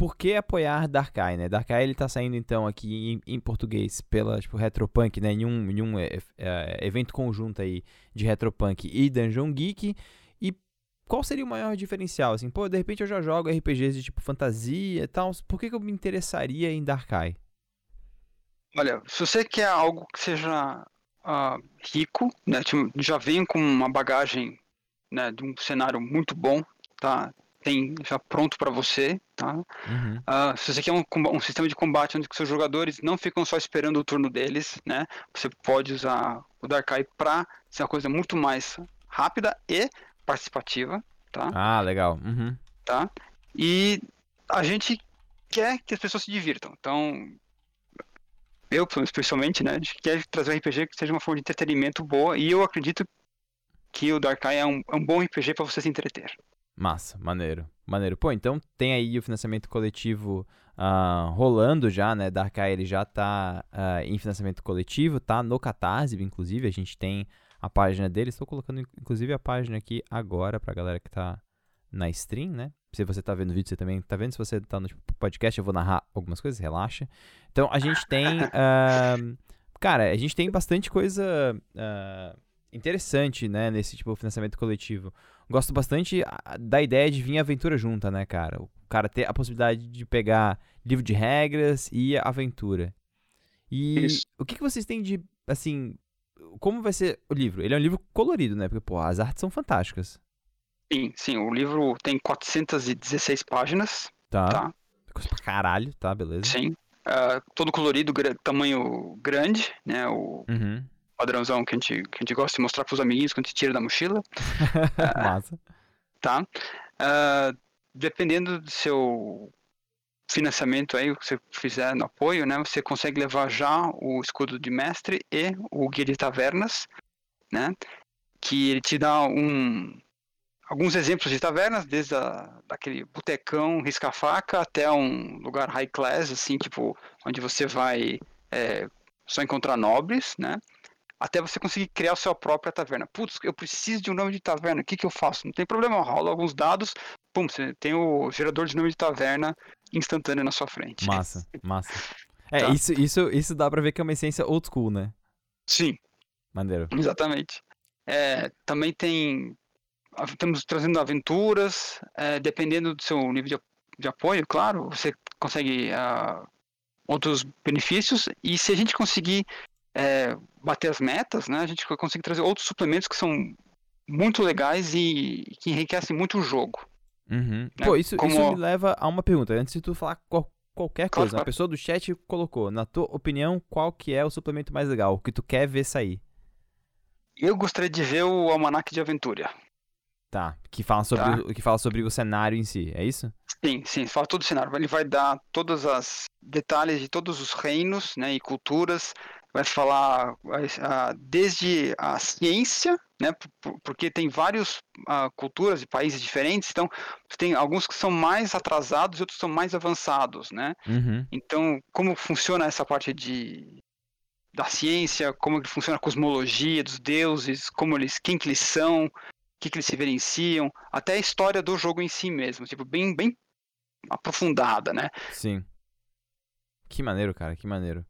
por que apoiar Darkai, né? Darkai ele tá saindo então aqui em, em português pela tipo Retropunk, né? Em um, em um é, é, evento conjunto aí de Retropunk e Dungeon Geek. E qual seria o maior diferencial? Assim, pô, de repente eu já jogo RPGs de tipo fantasia e tal. Por que, que eu me interessaria em Darkai? Olha, se você quer algo que seja uh, rico, né? Tipo, já vem com uma bagagem né, de um cenário muito bom, tá? Tem já pronto para você, tá? Uhum. Uh, se você quer um, um, sistema de combate onde seus jogadores não ficam só esperando o turno deles, né? Você pode usar o Darkai para ser uma coisa muito mais rápida e participativa, tá? Ah, legal. Uhum. Tá? E a gente quer que as pessoas se divirtam. Então, eu, especialmente, né? A gente quer trazer um RPG que seja uma forma de entretenimento boa e eu acredito que o Darkai é um, é um bom RPG para você se entreter. Massa, maneiro. Maneiro. Pô, então tem aí o financiamento coletivo uh, rolando já, né? Darkai ele já tá uh, em financiamento coletivo, tá no Catarse, inclusive. A gente tem a página dele. Estou colocando, inclusive, a página aqui agora pra galera que tá na stream, né? Se você tá vendo o vídeo, você também tá vendo. Se você tá no tipo, podcast, eu vou narrar algumas coisas, relaxa. Então, a gente tem. Uh, cara, a gente tem bastante coisa interessante, né? Nesse tipo de financiamento coletivo gosto bastante da ideia de vir aventura junta, né, cara? O cara ter a possibilidade de pegar livro de regras e aventura. E Isso. o que, que vocês têm de, assim, como vai ser o livro? Ele é um livro colorido, né? Porque, pô, as artes são fantásticas. Sim, sim. O livro tem 416 páginas. Tá. tá? Coisa pra caralho, tá? Beleza. Sim. Uh, todo colorido, tamanho grande, né? O, uhum padrãozão que a gente, que a gente gosta de mostrar pros amiguinhos quando a gente tira da mochila. Massa. tá? Uh, dependendo do seu financiamento aí, o que você fizer no apoio, né? Você consegue levar já o escudo de mestre e o guia de tavernas, né? Que ele te dá um alguns exemplos de tavernas, desde a, daquele botecão risca-faca até um lugar high class, assim, tipo, onde você vai é, só encontrar nobres, né? Até você conseguir criar a sua própria taverna. Putz, eu preciso de um nome de taverna, o que, que eu faço? Não tem problema, rola alguns dados, pum, você tem o gerador de nome de taverna instantâneo na sua frente. Massa, massa. É, tá. isso, isso, isso dá pra ver que é uma essência old school, né? Sim. Maneiro. Exatamente. É, também tem. Estamos trazendo aventuras, é, dependendo do seu nível de, de apoio, claro, você consegue uh, outros benefícios. E se a gente conseguir é, bater as metas, né, a gente consegue trazer outros suplementos que são muito legais e que enriquecem muito o jogo. Uhum. Né? Pô, isso, Como... isso me leva a uma pergunta. Antes de tu falar qual, qualquer coisa, claro, a pessoa do chat colocou, na tua opinião, qual que é o suplemento mais legal, o que tu quer ver sair? Eu gostaria de ver o Almanac de Aventura. Tá, que fala sobre, Tá. O, que fala sobre o cenário em si, é isso? Sim, sim, fala todo o cenário. Ele vai dar todos os detalhes de todos os reinos, né, e culturas. Vai falar ah, desde a ciência, né, por- porque tem várias culturas e países diferentes. Então, tem alguns que são mais atrasados e outros são mais avançados, né? Uhum. Então, como funciona essa parte de da ciência, como que funciona a cosmologia dos deuses, como eles, quem que eles são, o que que eles se diferenciam, até a história do jogo em si mesmo, tipo bem bem aprofundada, né? Sim. Que maneiro, cara, que maneiro.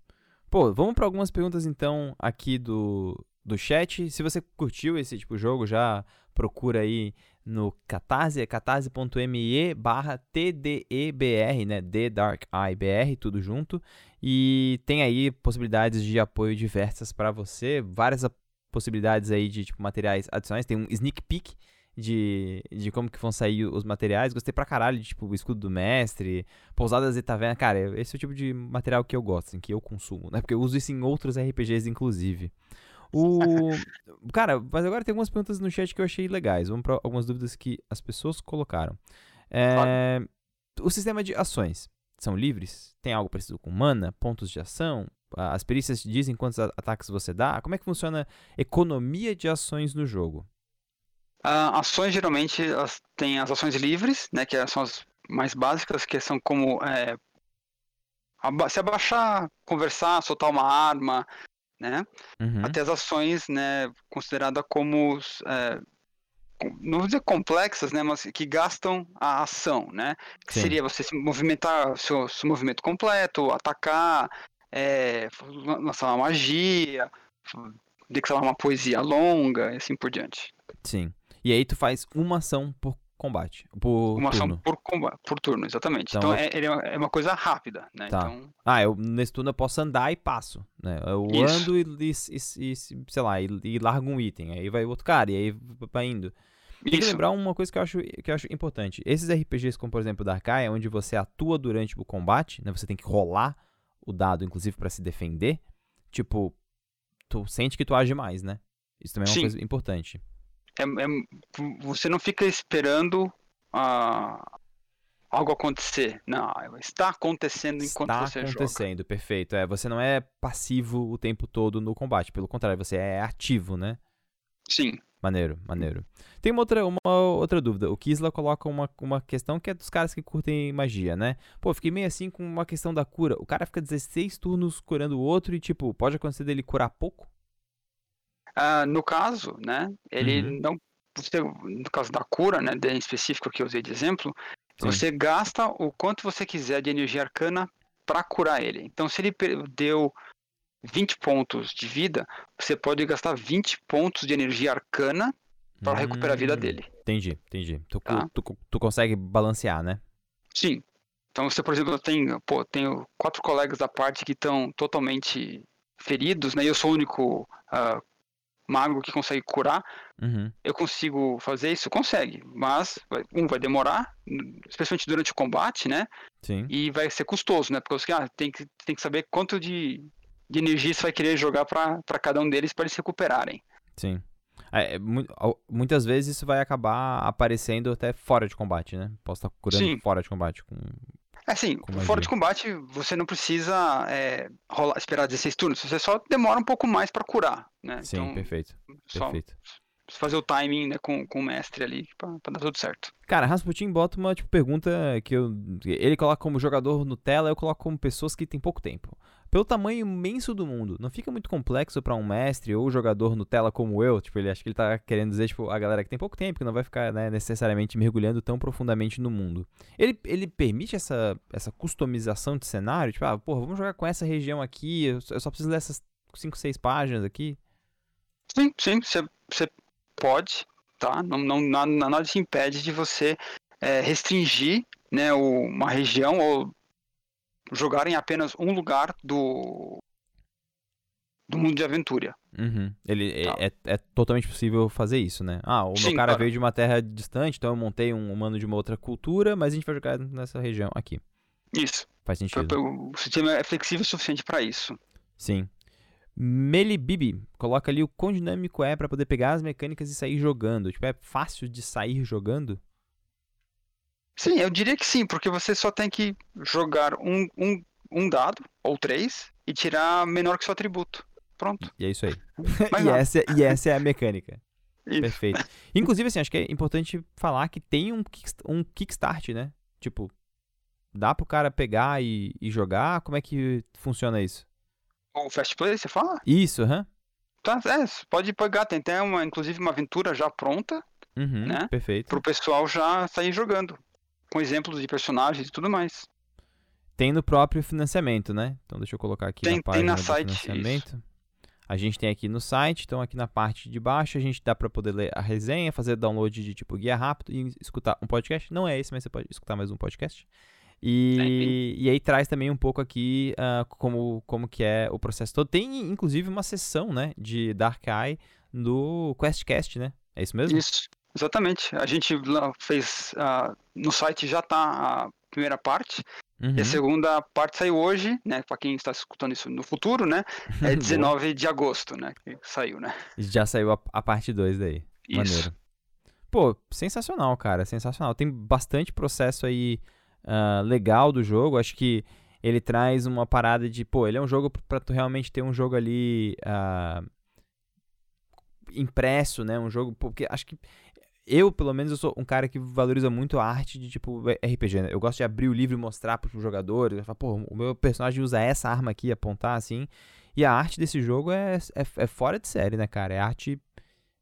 Pô, vamos pra algumas perguntas então aqui do, do chat. Se você curtiu esse tipo de jogo, já procura aí no Catarse, catarse.me barra TDEBR, né? The Dark Eye BR, tudo junto. E tem aí possibilidades de apoio diversas pra você, várias possibilidades aí de tipo materiais adicionais. Tem um sneak peek de, de como que vão sair os materiais. Gostei pra caralho de tipo o escudo do mestre, pousadas e taverna. Cara, esse é o tipo de material que eu gosto, assim, que eu consumo, né? Porque eu uso isso em outros RPGs, inclusive. O. Cara, mas agora tem algumas perguntas no chat que eu achei legais. Vamos pra algumas dúvidas que as pessoas colocaram. É, O sistema de ações são livres? Tem algo parecido com mana? Pontos de ação? As perícias dizem quantos ataques você dá? Como é que funciona a economia de ações no jogo? Ah, ações geralmente elas têm as ações livres, né, que são as mais básicas, que são como é, aba- se abaixar, conversar, soltar uma arma, né? Uhum. até as ações, né, consideradas como, é, não vou dizer complexas, né, mas que gastam a ação, né? Que Sim. seria você se movimentar, seu, seu movimento completo, atacar, é, lançar uma magia, declamar uma poesia longa, e assim por diante. Sim. E aí tu faz uma ação por combate. Por Uma ação turno. por, comba- por turno, exatamente. Então, Então, é, ele é uma- é uma coisa rápida, né? Tá. Então, Ah, eu nesse turno eu posso andar e passo, né? Eu Isso. ando e, e- e- sei lá, e, e largo um item, aí vai outro cara, e aí vai indo. Tem que lembrar uma coisa que eu acho, que eu acho importante. Esses RPGs, como por exemplo o Darkai, onde você atua durante o combate, né? Você tem que rolar o dado, inclusive, pra se defender. Tipo, tu sente que tu age mais, né? Isso também é uma Sim. coisa importante. É- é- você não fica esperando ah, algo acontecer. Não, está acontecendo enquanto Está você joga. acontecendo, perfeito. É, você não é passivo o tempo todo no combate. Pelo contrário, você é ativo, né? Sim. Maneiro, maneiro. Tem uma outra, uma outra dúvida. O Kisla coloca uma, uma questão que é dos caras que curtem magia, né? Pô, fiquei meio assim com uma questão da cura. O cara fica 16 turnos curando o outro e, tipo, pode acontecer dele curar pouco? Ah, no caso, né, ele Uhum. não. Você, no caso da cura, né, em específico que eu usei de exemplo, Sim. você gasta o quanto você quiser de energia arcana para curar ele. Então, se ele perdeu 20 pontos de vida, você pode gastar 20 pontos de energia arcana para recuperar a vida Hum, dele. Entendi, entendi. Tu, Tá. tu, tu consegue balancear, né? Sim. Então você, por exemplo, tem, pô, tenho quatro colegas da parte que estão totalmente feridos, né? E eu sou o único ah, mago que consegue curar. Uhum. Eu consigo fazer isso? Consegue, mas um vai demorar, especialmente durante o combate, né? Sim. E vai ser custoso, né? Porque você ah, tem, que, tem que saber quanto de, de energia você vai querer jogar para cada um deles para eles se recuperarem. Sim. É, é, muitas vezes isso vai acabar aparecendo até fora de combate, né? Posso estar curando Sim. fora de combate com. É assim, Com fora de combate você não precisa é, rolar- esperar 16 turnos, você só demora um pouco mais para curar, né? Sim, então, perfeito. só Perfeito. fazer o timing né, com, com o mestre ali pra, pra dar tudo certo. Cara, Rasputin bota uma tipo, pergunta que eu. Ele coloca como jogador Nutella, eu coloco como pessoas que têm pouco tempo. Pelo tamanho imenso do mundo, não fica muito complexo pra um mestre ou jogador Nutella como eu? Tipo, ele acho que ele tá querendo dizer, tipo, a galera que tem pouco tempo, que não vai ficar né, necessariamente mergulhando tão profundamente no mundo. Ele, ele permite essa, essa customização de cenário? Tipo, ah, porra, vamos jogar com essa região aqui, eu só, preciso ler essas 5, 6 páginas aqui. Sim, sim, você pode, tá? Não, não, nada, nada te impede de você é, restringir né, o- uma região ou jogar em apenas um lugar do, do mundo de aventura. Uhum. Ele é- Tá. é, é totalmente possível fazer isso, né? Ah, o meu Sim, cara claro. veio de uma terra distante, então eu montei um humano de uma outra cultura, mas a gente vai jogar nessa região aqui. Isso. Faz sentido. O sistema é flexível o suficiente para isso. Sim. Melibibi, coloca ali o quão dinâmico é para poder pegar as mecânicas e sair jogando. Tipo, é fácil de sair jogando? Sim, eu diria que sim, porque você só tem que jogar um, um, um dado, ou três, e tirar menor que seu atributo. Pronto. E é isso aí. e, essa, e essa é a mecânica. Isso. Perfeito. Inclusive, assim, acho que é importante falar que tem um, um kickstart, né? Tipo, dá pro cara pegar e, e jogar? Como é que funciona isso? O Fast Play, você fala? Isso, aham. Uhum. Tá, é, pode pegar, tem até uma, inclusive uma aventura já pronta, uhum, né? Perfeito. Pro pessoal já sair jogando. Com exemplos de personagens e tudo mais. Tem no próprio financiamento, né? Então deixa eu colocar aqui tem, na página tem na site, financiamento. Isso. A gente tem aqui no site, então aqui na parte de baixo a gente dá para poder ler a resenha, fazer download de tipo guia rápido e escutar um podcast. Não é esse, mas você pode escutar mais um podcast. E, e aí traz também um pouco aqui uh, como, como que é o processo todo. Tem inclusive uma sessão, né, de Dark Eye no QuestCast, né? É isso mesmo? Isso, exatamente. A gente fez uh, no site já tá a primeira parte. Uhum. E a segunda parte saiu hoje, né? Para quem está escutando isso no futuro, né? É 19 de agosto, né? Que saiu, né? Já saiu a, a parte 2 daí. Isso. Maneiro. Pô, sensacional, cara. Sensacional. Tem bastante processo aí uh, legal do jogo. Acho que ele traz uma parada de, pô, ele é um jogo para tu realmente ter um jogo ali uh, impresso, né? Um jogo, porque acho que eu, pelo menos, eu sou um cara que valoriza muito a arte de, tipo, RPG, né? Eu gosto de abrir o livro e mostrar para os jogadores. Falar, pô, o meu personagem usa essa arma aqui, apontar assim. E a arte desse jogo é, é, é fora de série, né, cara? É arte,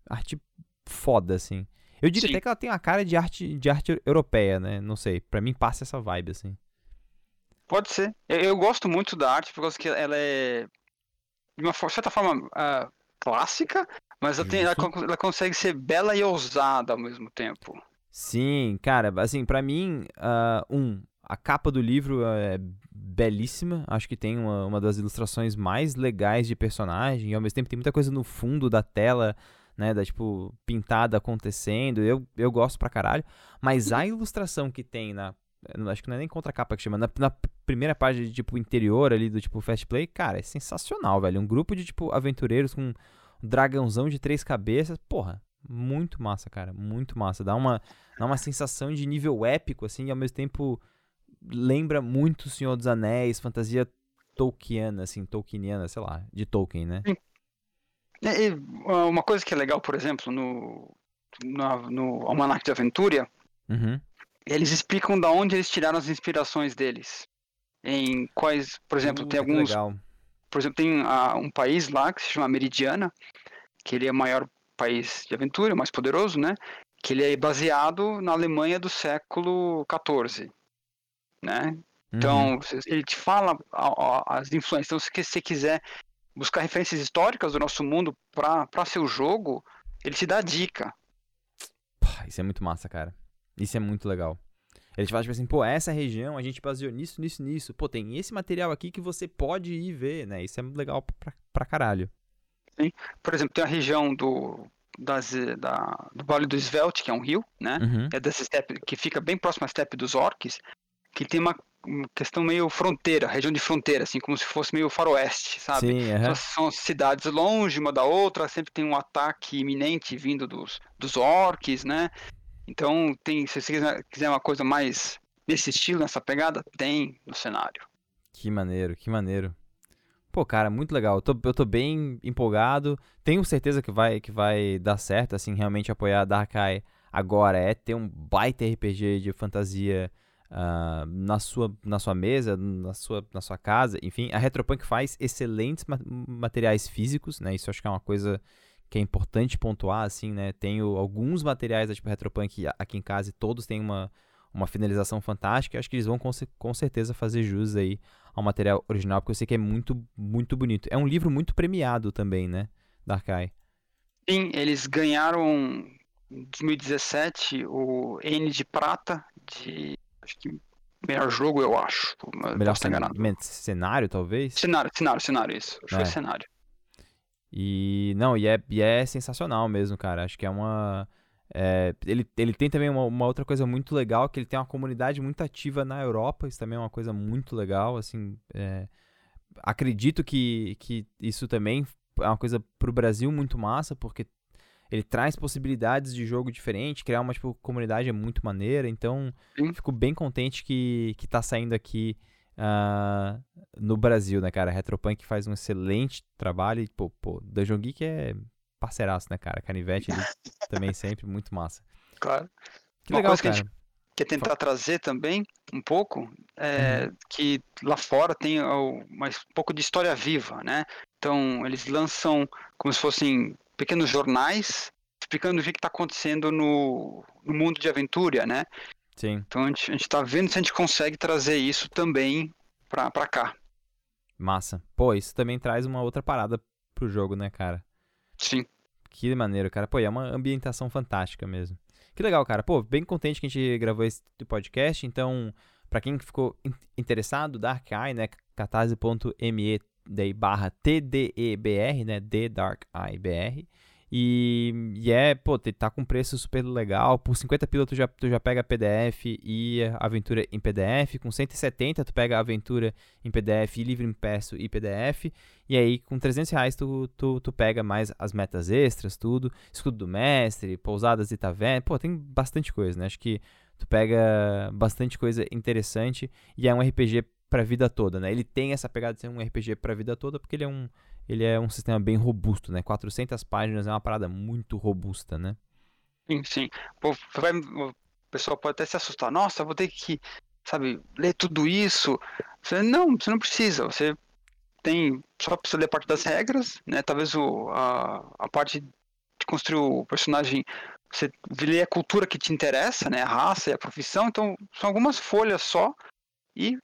arte foda, assim. Eu diria Sim. até que ela tem uma cara de arte, de arte europeia, né? Não sei. Pra mim passa essa vibe, assim. Pode ser. Eu, eu gosto muito da arte, porque ela é, de uma certa forma, uh, clássica, mas ela, tem, ela, ela, consegue ser bela e ousada ao mesmo tempo. Sim, cara, assim, para mim, uh, um, a capa do livro é belíssima. Acho que tem uma, uma das ilustrações mais legais de personagem. E ao mesmo tempo tem muita coisa no fundo da tela, né? Da tipo, pintada acontecendo. Eu, eu gosto pra caralho. Mas a ilustração que tem na. Acho que não é nem contra capa que chama. Na, na primeira página de tipo interior ali do tipo Fast Play, cara, é sensacional, velho. Um grupo de tipo aventureiros com dragãozão de três cabeças. Porra, muito massa, cara. Muito massa. Dá uma, dá uma sensação de nível épico, assim, e ao mesmo tempo lembra muito o Senhor dos Anéis, fantasia Tolkiana, assim, Tolkieniana, sei lá, de Tolkien, né? É, e, uma coisa que é legal, por exemplo, no, no, no Almanac de Aventura, uhum. eles explicam da onde eles tiraram as inspirações deles. Em quais, por exemplo, uh, tem alguns. Legal por exemplo, tem uh, um país lá que se chama Meridiana, que ele é o maior país de aventura, o mais poderoso, né? Que ele é baseado na Alemanha do século XIV, né? Então, uhum. ele te fala as influências. Então, se você quiser buscar referências históricas do nosso mundo para seu jogo, ele te dá dica. Isso é muito massa, cara. Isso é muito legal. Ele te fala, tipo assim, pô, essa região a gente baseou nisso, nisso, nisso. Pô, tem esse material aqui que você pode ir ver, né? Isso é legal pra, pra caralho. Sim. Por exemplo, tem a região do, das, da, do Vale do Svelte, que é um rio, né? Uhum. É dessa steppe, que fica bem próximo à steppe dos orques, que tem uma questão meio fronteira, região de fronteira, assim, como se fosse meio faroeste, sabe? Sim, uhum. São, são, cidades longe uma da outra, sempre tem um ataque iminente vindo dos, dos orques, né? Então, tem, se você quiser, uma coisa mais nesse estilo, nessa pegada, tem no cenário. Que maneiro, que maneiro. Pô, cara, muito legal. Eu tô, eu tô bem empolgado. Tenho certeza que vai, que vai dar certo, assim, realmente apoiar a Darkai agora é ter um baita RPG de fantasia uh, na, sua, na sua mesa, na sua, na sua casa. Enfim, a Retropunk faz excelentes ma materiais físicos, né? Isso acho que é uma coisa que é importante pontuar, assim, né? Tenho alguns materiais da tipo Retropunk aqui em casa e todos têm uma, uma finalização fantástica. Acho que eles vão com, com certeza fazer jus aí ao material original, porque eu sei que é muito, muito bonito. É um livro muito premiado também, né? Darkai. Sim, eles ganharam em 2017 o N de prata de acho que melhor jogo, eu acho. Melhor cenário, cenário, talvez? Cenário, cenário, cenário, isso. Acho é. que foi cenário. E não, e é, e é sensacional mesmo, cara. Acho que é uma. É, ele, ele tem também uma, uma, outra coisa muito legal, que ele tem uma comunidade muito ativa na Europa, isso também é uma coisa muito legal, assim, é, acredito que, que isso também é uma coisa pro Brasil muito massa, porque ele traz possibilidades de jogo diferente, criar uma tipo, comunidade é muito maneira, então Sim. fico bem contente que, que tá saindo aqui uh, no Brasil, né, cara? Retropunk faz um excelente trabalho e, pô, pô Dungeon Geek é parceiraço, né, cara? Canivete ali também sempre, muito massa. Claro. Que Uma legal, coisa que a cara. gente quer tentar trazer também um pouco é que lá fora tem mais um pouco de história viva, né? Então eles lançam como se fossem pequenos jornais explicando o que está acontecendo no, no mundo de aventura, né? Sim, Então a gente, a gente tá vendo se a gente consegue trazer isso também pra, pra cá. massa. Pô, isso também traz uma outra parada pro jogo, né, cara? Sim. Que maneiro, cara. Pô, é uma ambientação fantástica mesmo. Que legal, cara. Pô, bem contente que a gente gravou esse podcast. Então, pra quem ficou in- interessado, Dark Eye, né? catarse.me daí barra TDEBR, né? The Dark Eye BR. E, e é, pô, tá com preço super legal. Por 50 pila tu já, tu já pega PDF e aventura em PDF. Com 170 tu pega aventura em PDF e livro impresso e PDF. E aí, com 300 reais, tu, tu, tu pega mais as metas extras, tudo. Escudo do mestre, pousadas e taverna. Pô, tem bastante coisa, né? Acho que tu pega bastante coisa interessante. E é um RPG pra vida toda, né? Ele tem essa pegada de ser um RPG pra vida toda, porque ele é um, ele é um sistema bem robusto, né? 400 páginas é uma parada muito robusta, né? Sim, sim. Pô, vai- o pessoal pode até se assustar. Nossa, vou ter que, sabe, ler tudo isso. Você, não, você não precisa. Você tem só precisa ler parte das regras, né? Talvez o, a, a parte de construir o personagem, você lê a cultura que te interessa, né? A raça e a profissão. Então, são algumas folhas só e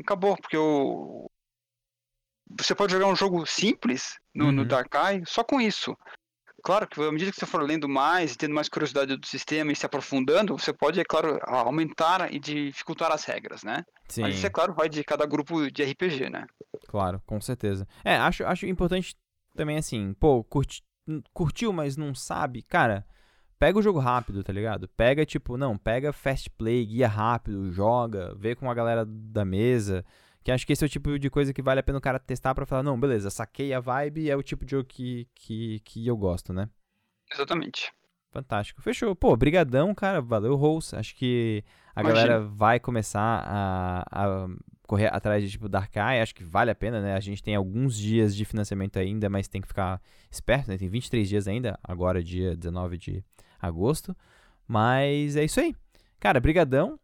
acabou. Porque o, você pode jogar um jogo simples no, no Uhum. Dark Eye só com isso. Claro que à medida que você for lendo mais, e tendo mais curiosidade do sistema e se aprofundando, você pode, é claro, aumentar e dificultar as regras, né? Sim. Mas isso, é claro, vai de cada grupo de RPG, né? Claro, com certeza. É, acho, acho importante também assim, pô, curti, curtiu, mas não sabe, cara, pega o jogo rápido, tá ligado? Pega, tipo, não, pega fast play, guia rápido, joga, vê com a galera da mesa. Que acho que esse é o tipo de coisa que vale a pena o cara testar pra falar, não, beleza, saquei a vibe é o tipo de jogo que, que, que eu gosto, né? Exatamente. Fantástico. Fechou. Pô, brigadão, cara. Valeu, Rose. Acho que a Imagina. galera vai começar a, a correr atrás de, tipo, Dark Eye. Acho que vale a pena, né? A gente tem alguns dias de financiamento ainda, mas tem que ficar esperto, né? Tem 23 dias ainda, agora dia 19 de agosto. Mas é isso aí. Cara, brigadão.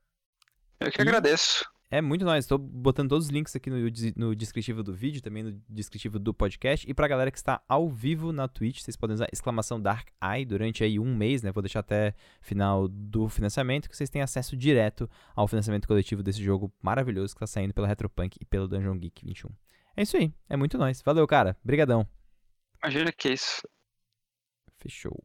Eu que E- agradeço. É muito nóis. Estou botando todos os links aqui no, no descritivo do vídeo, também no descritivo do podcast. E pra galera que está ao vivo na Twitch, vocês podem usar exclamação Dark Eye durante aí um mês, né? Vou deixar até final do financiamento, que vocês têm acesso direto ao financiamento coletivo desse jogo maravilhoso que tá saindo pela Retropunk e pelo Dungeon Geek 21. É isso aí. É muito nóis. Valeu, cara. Brigadão. Imagina que é isso. Fechou.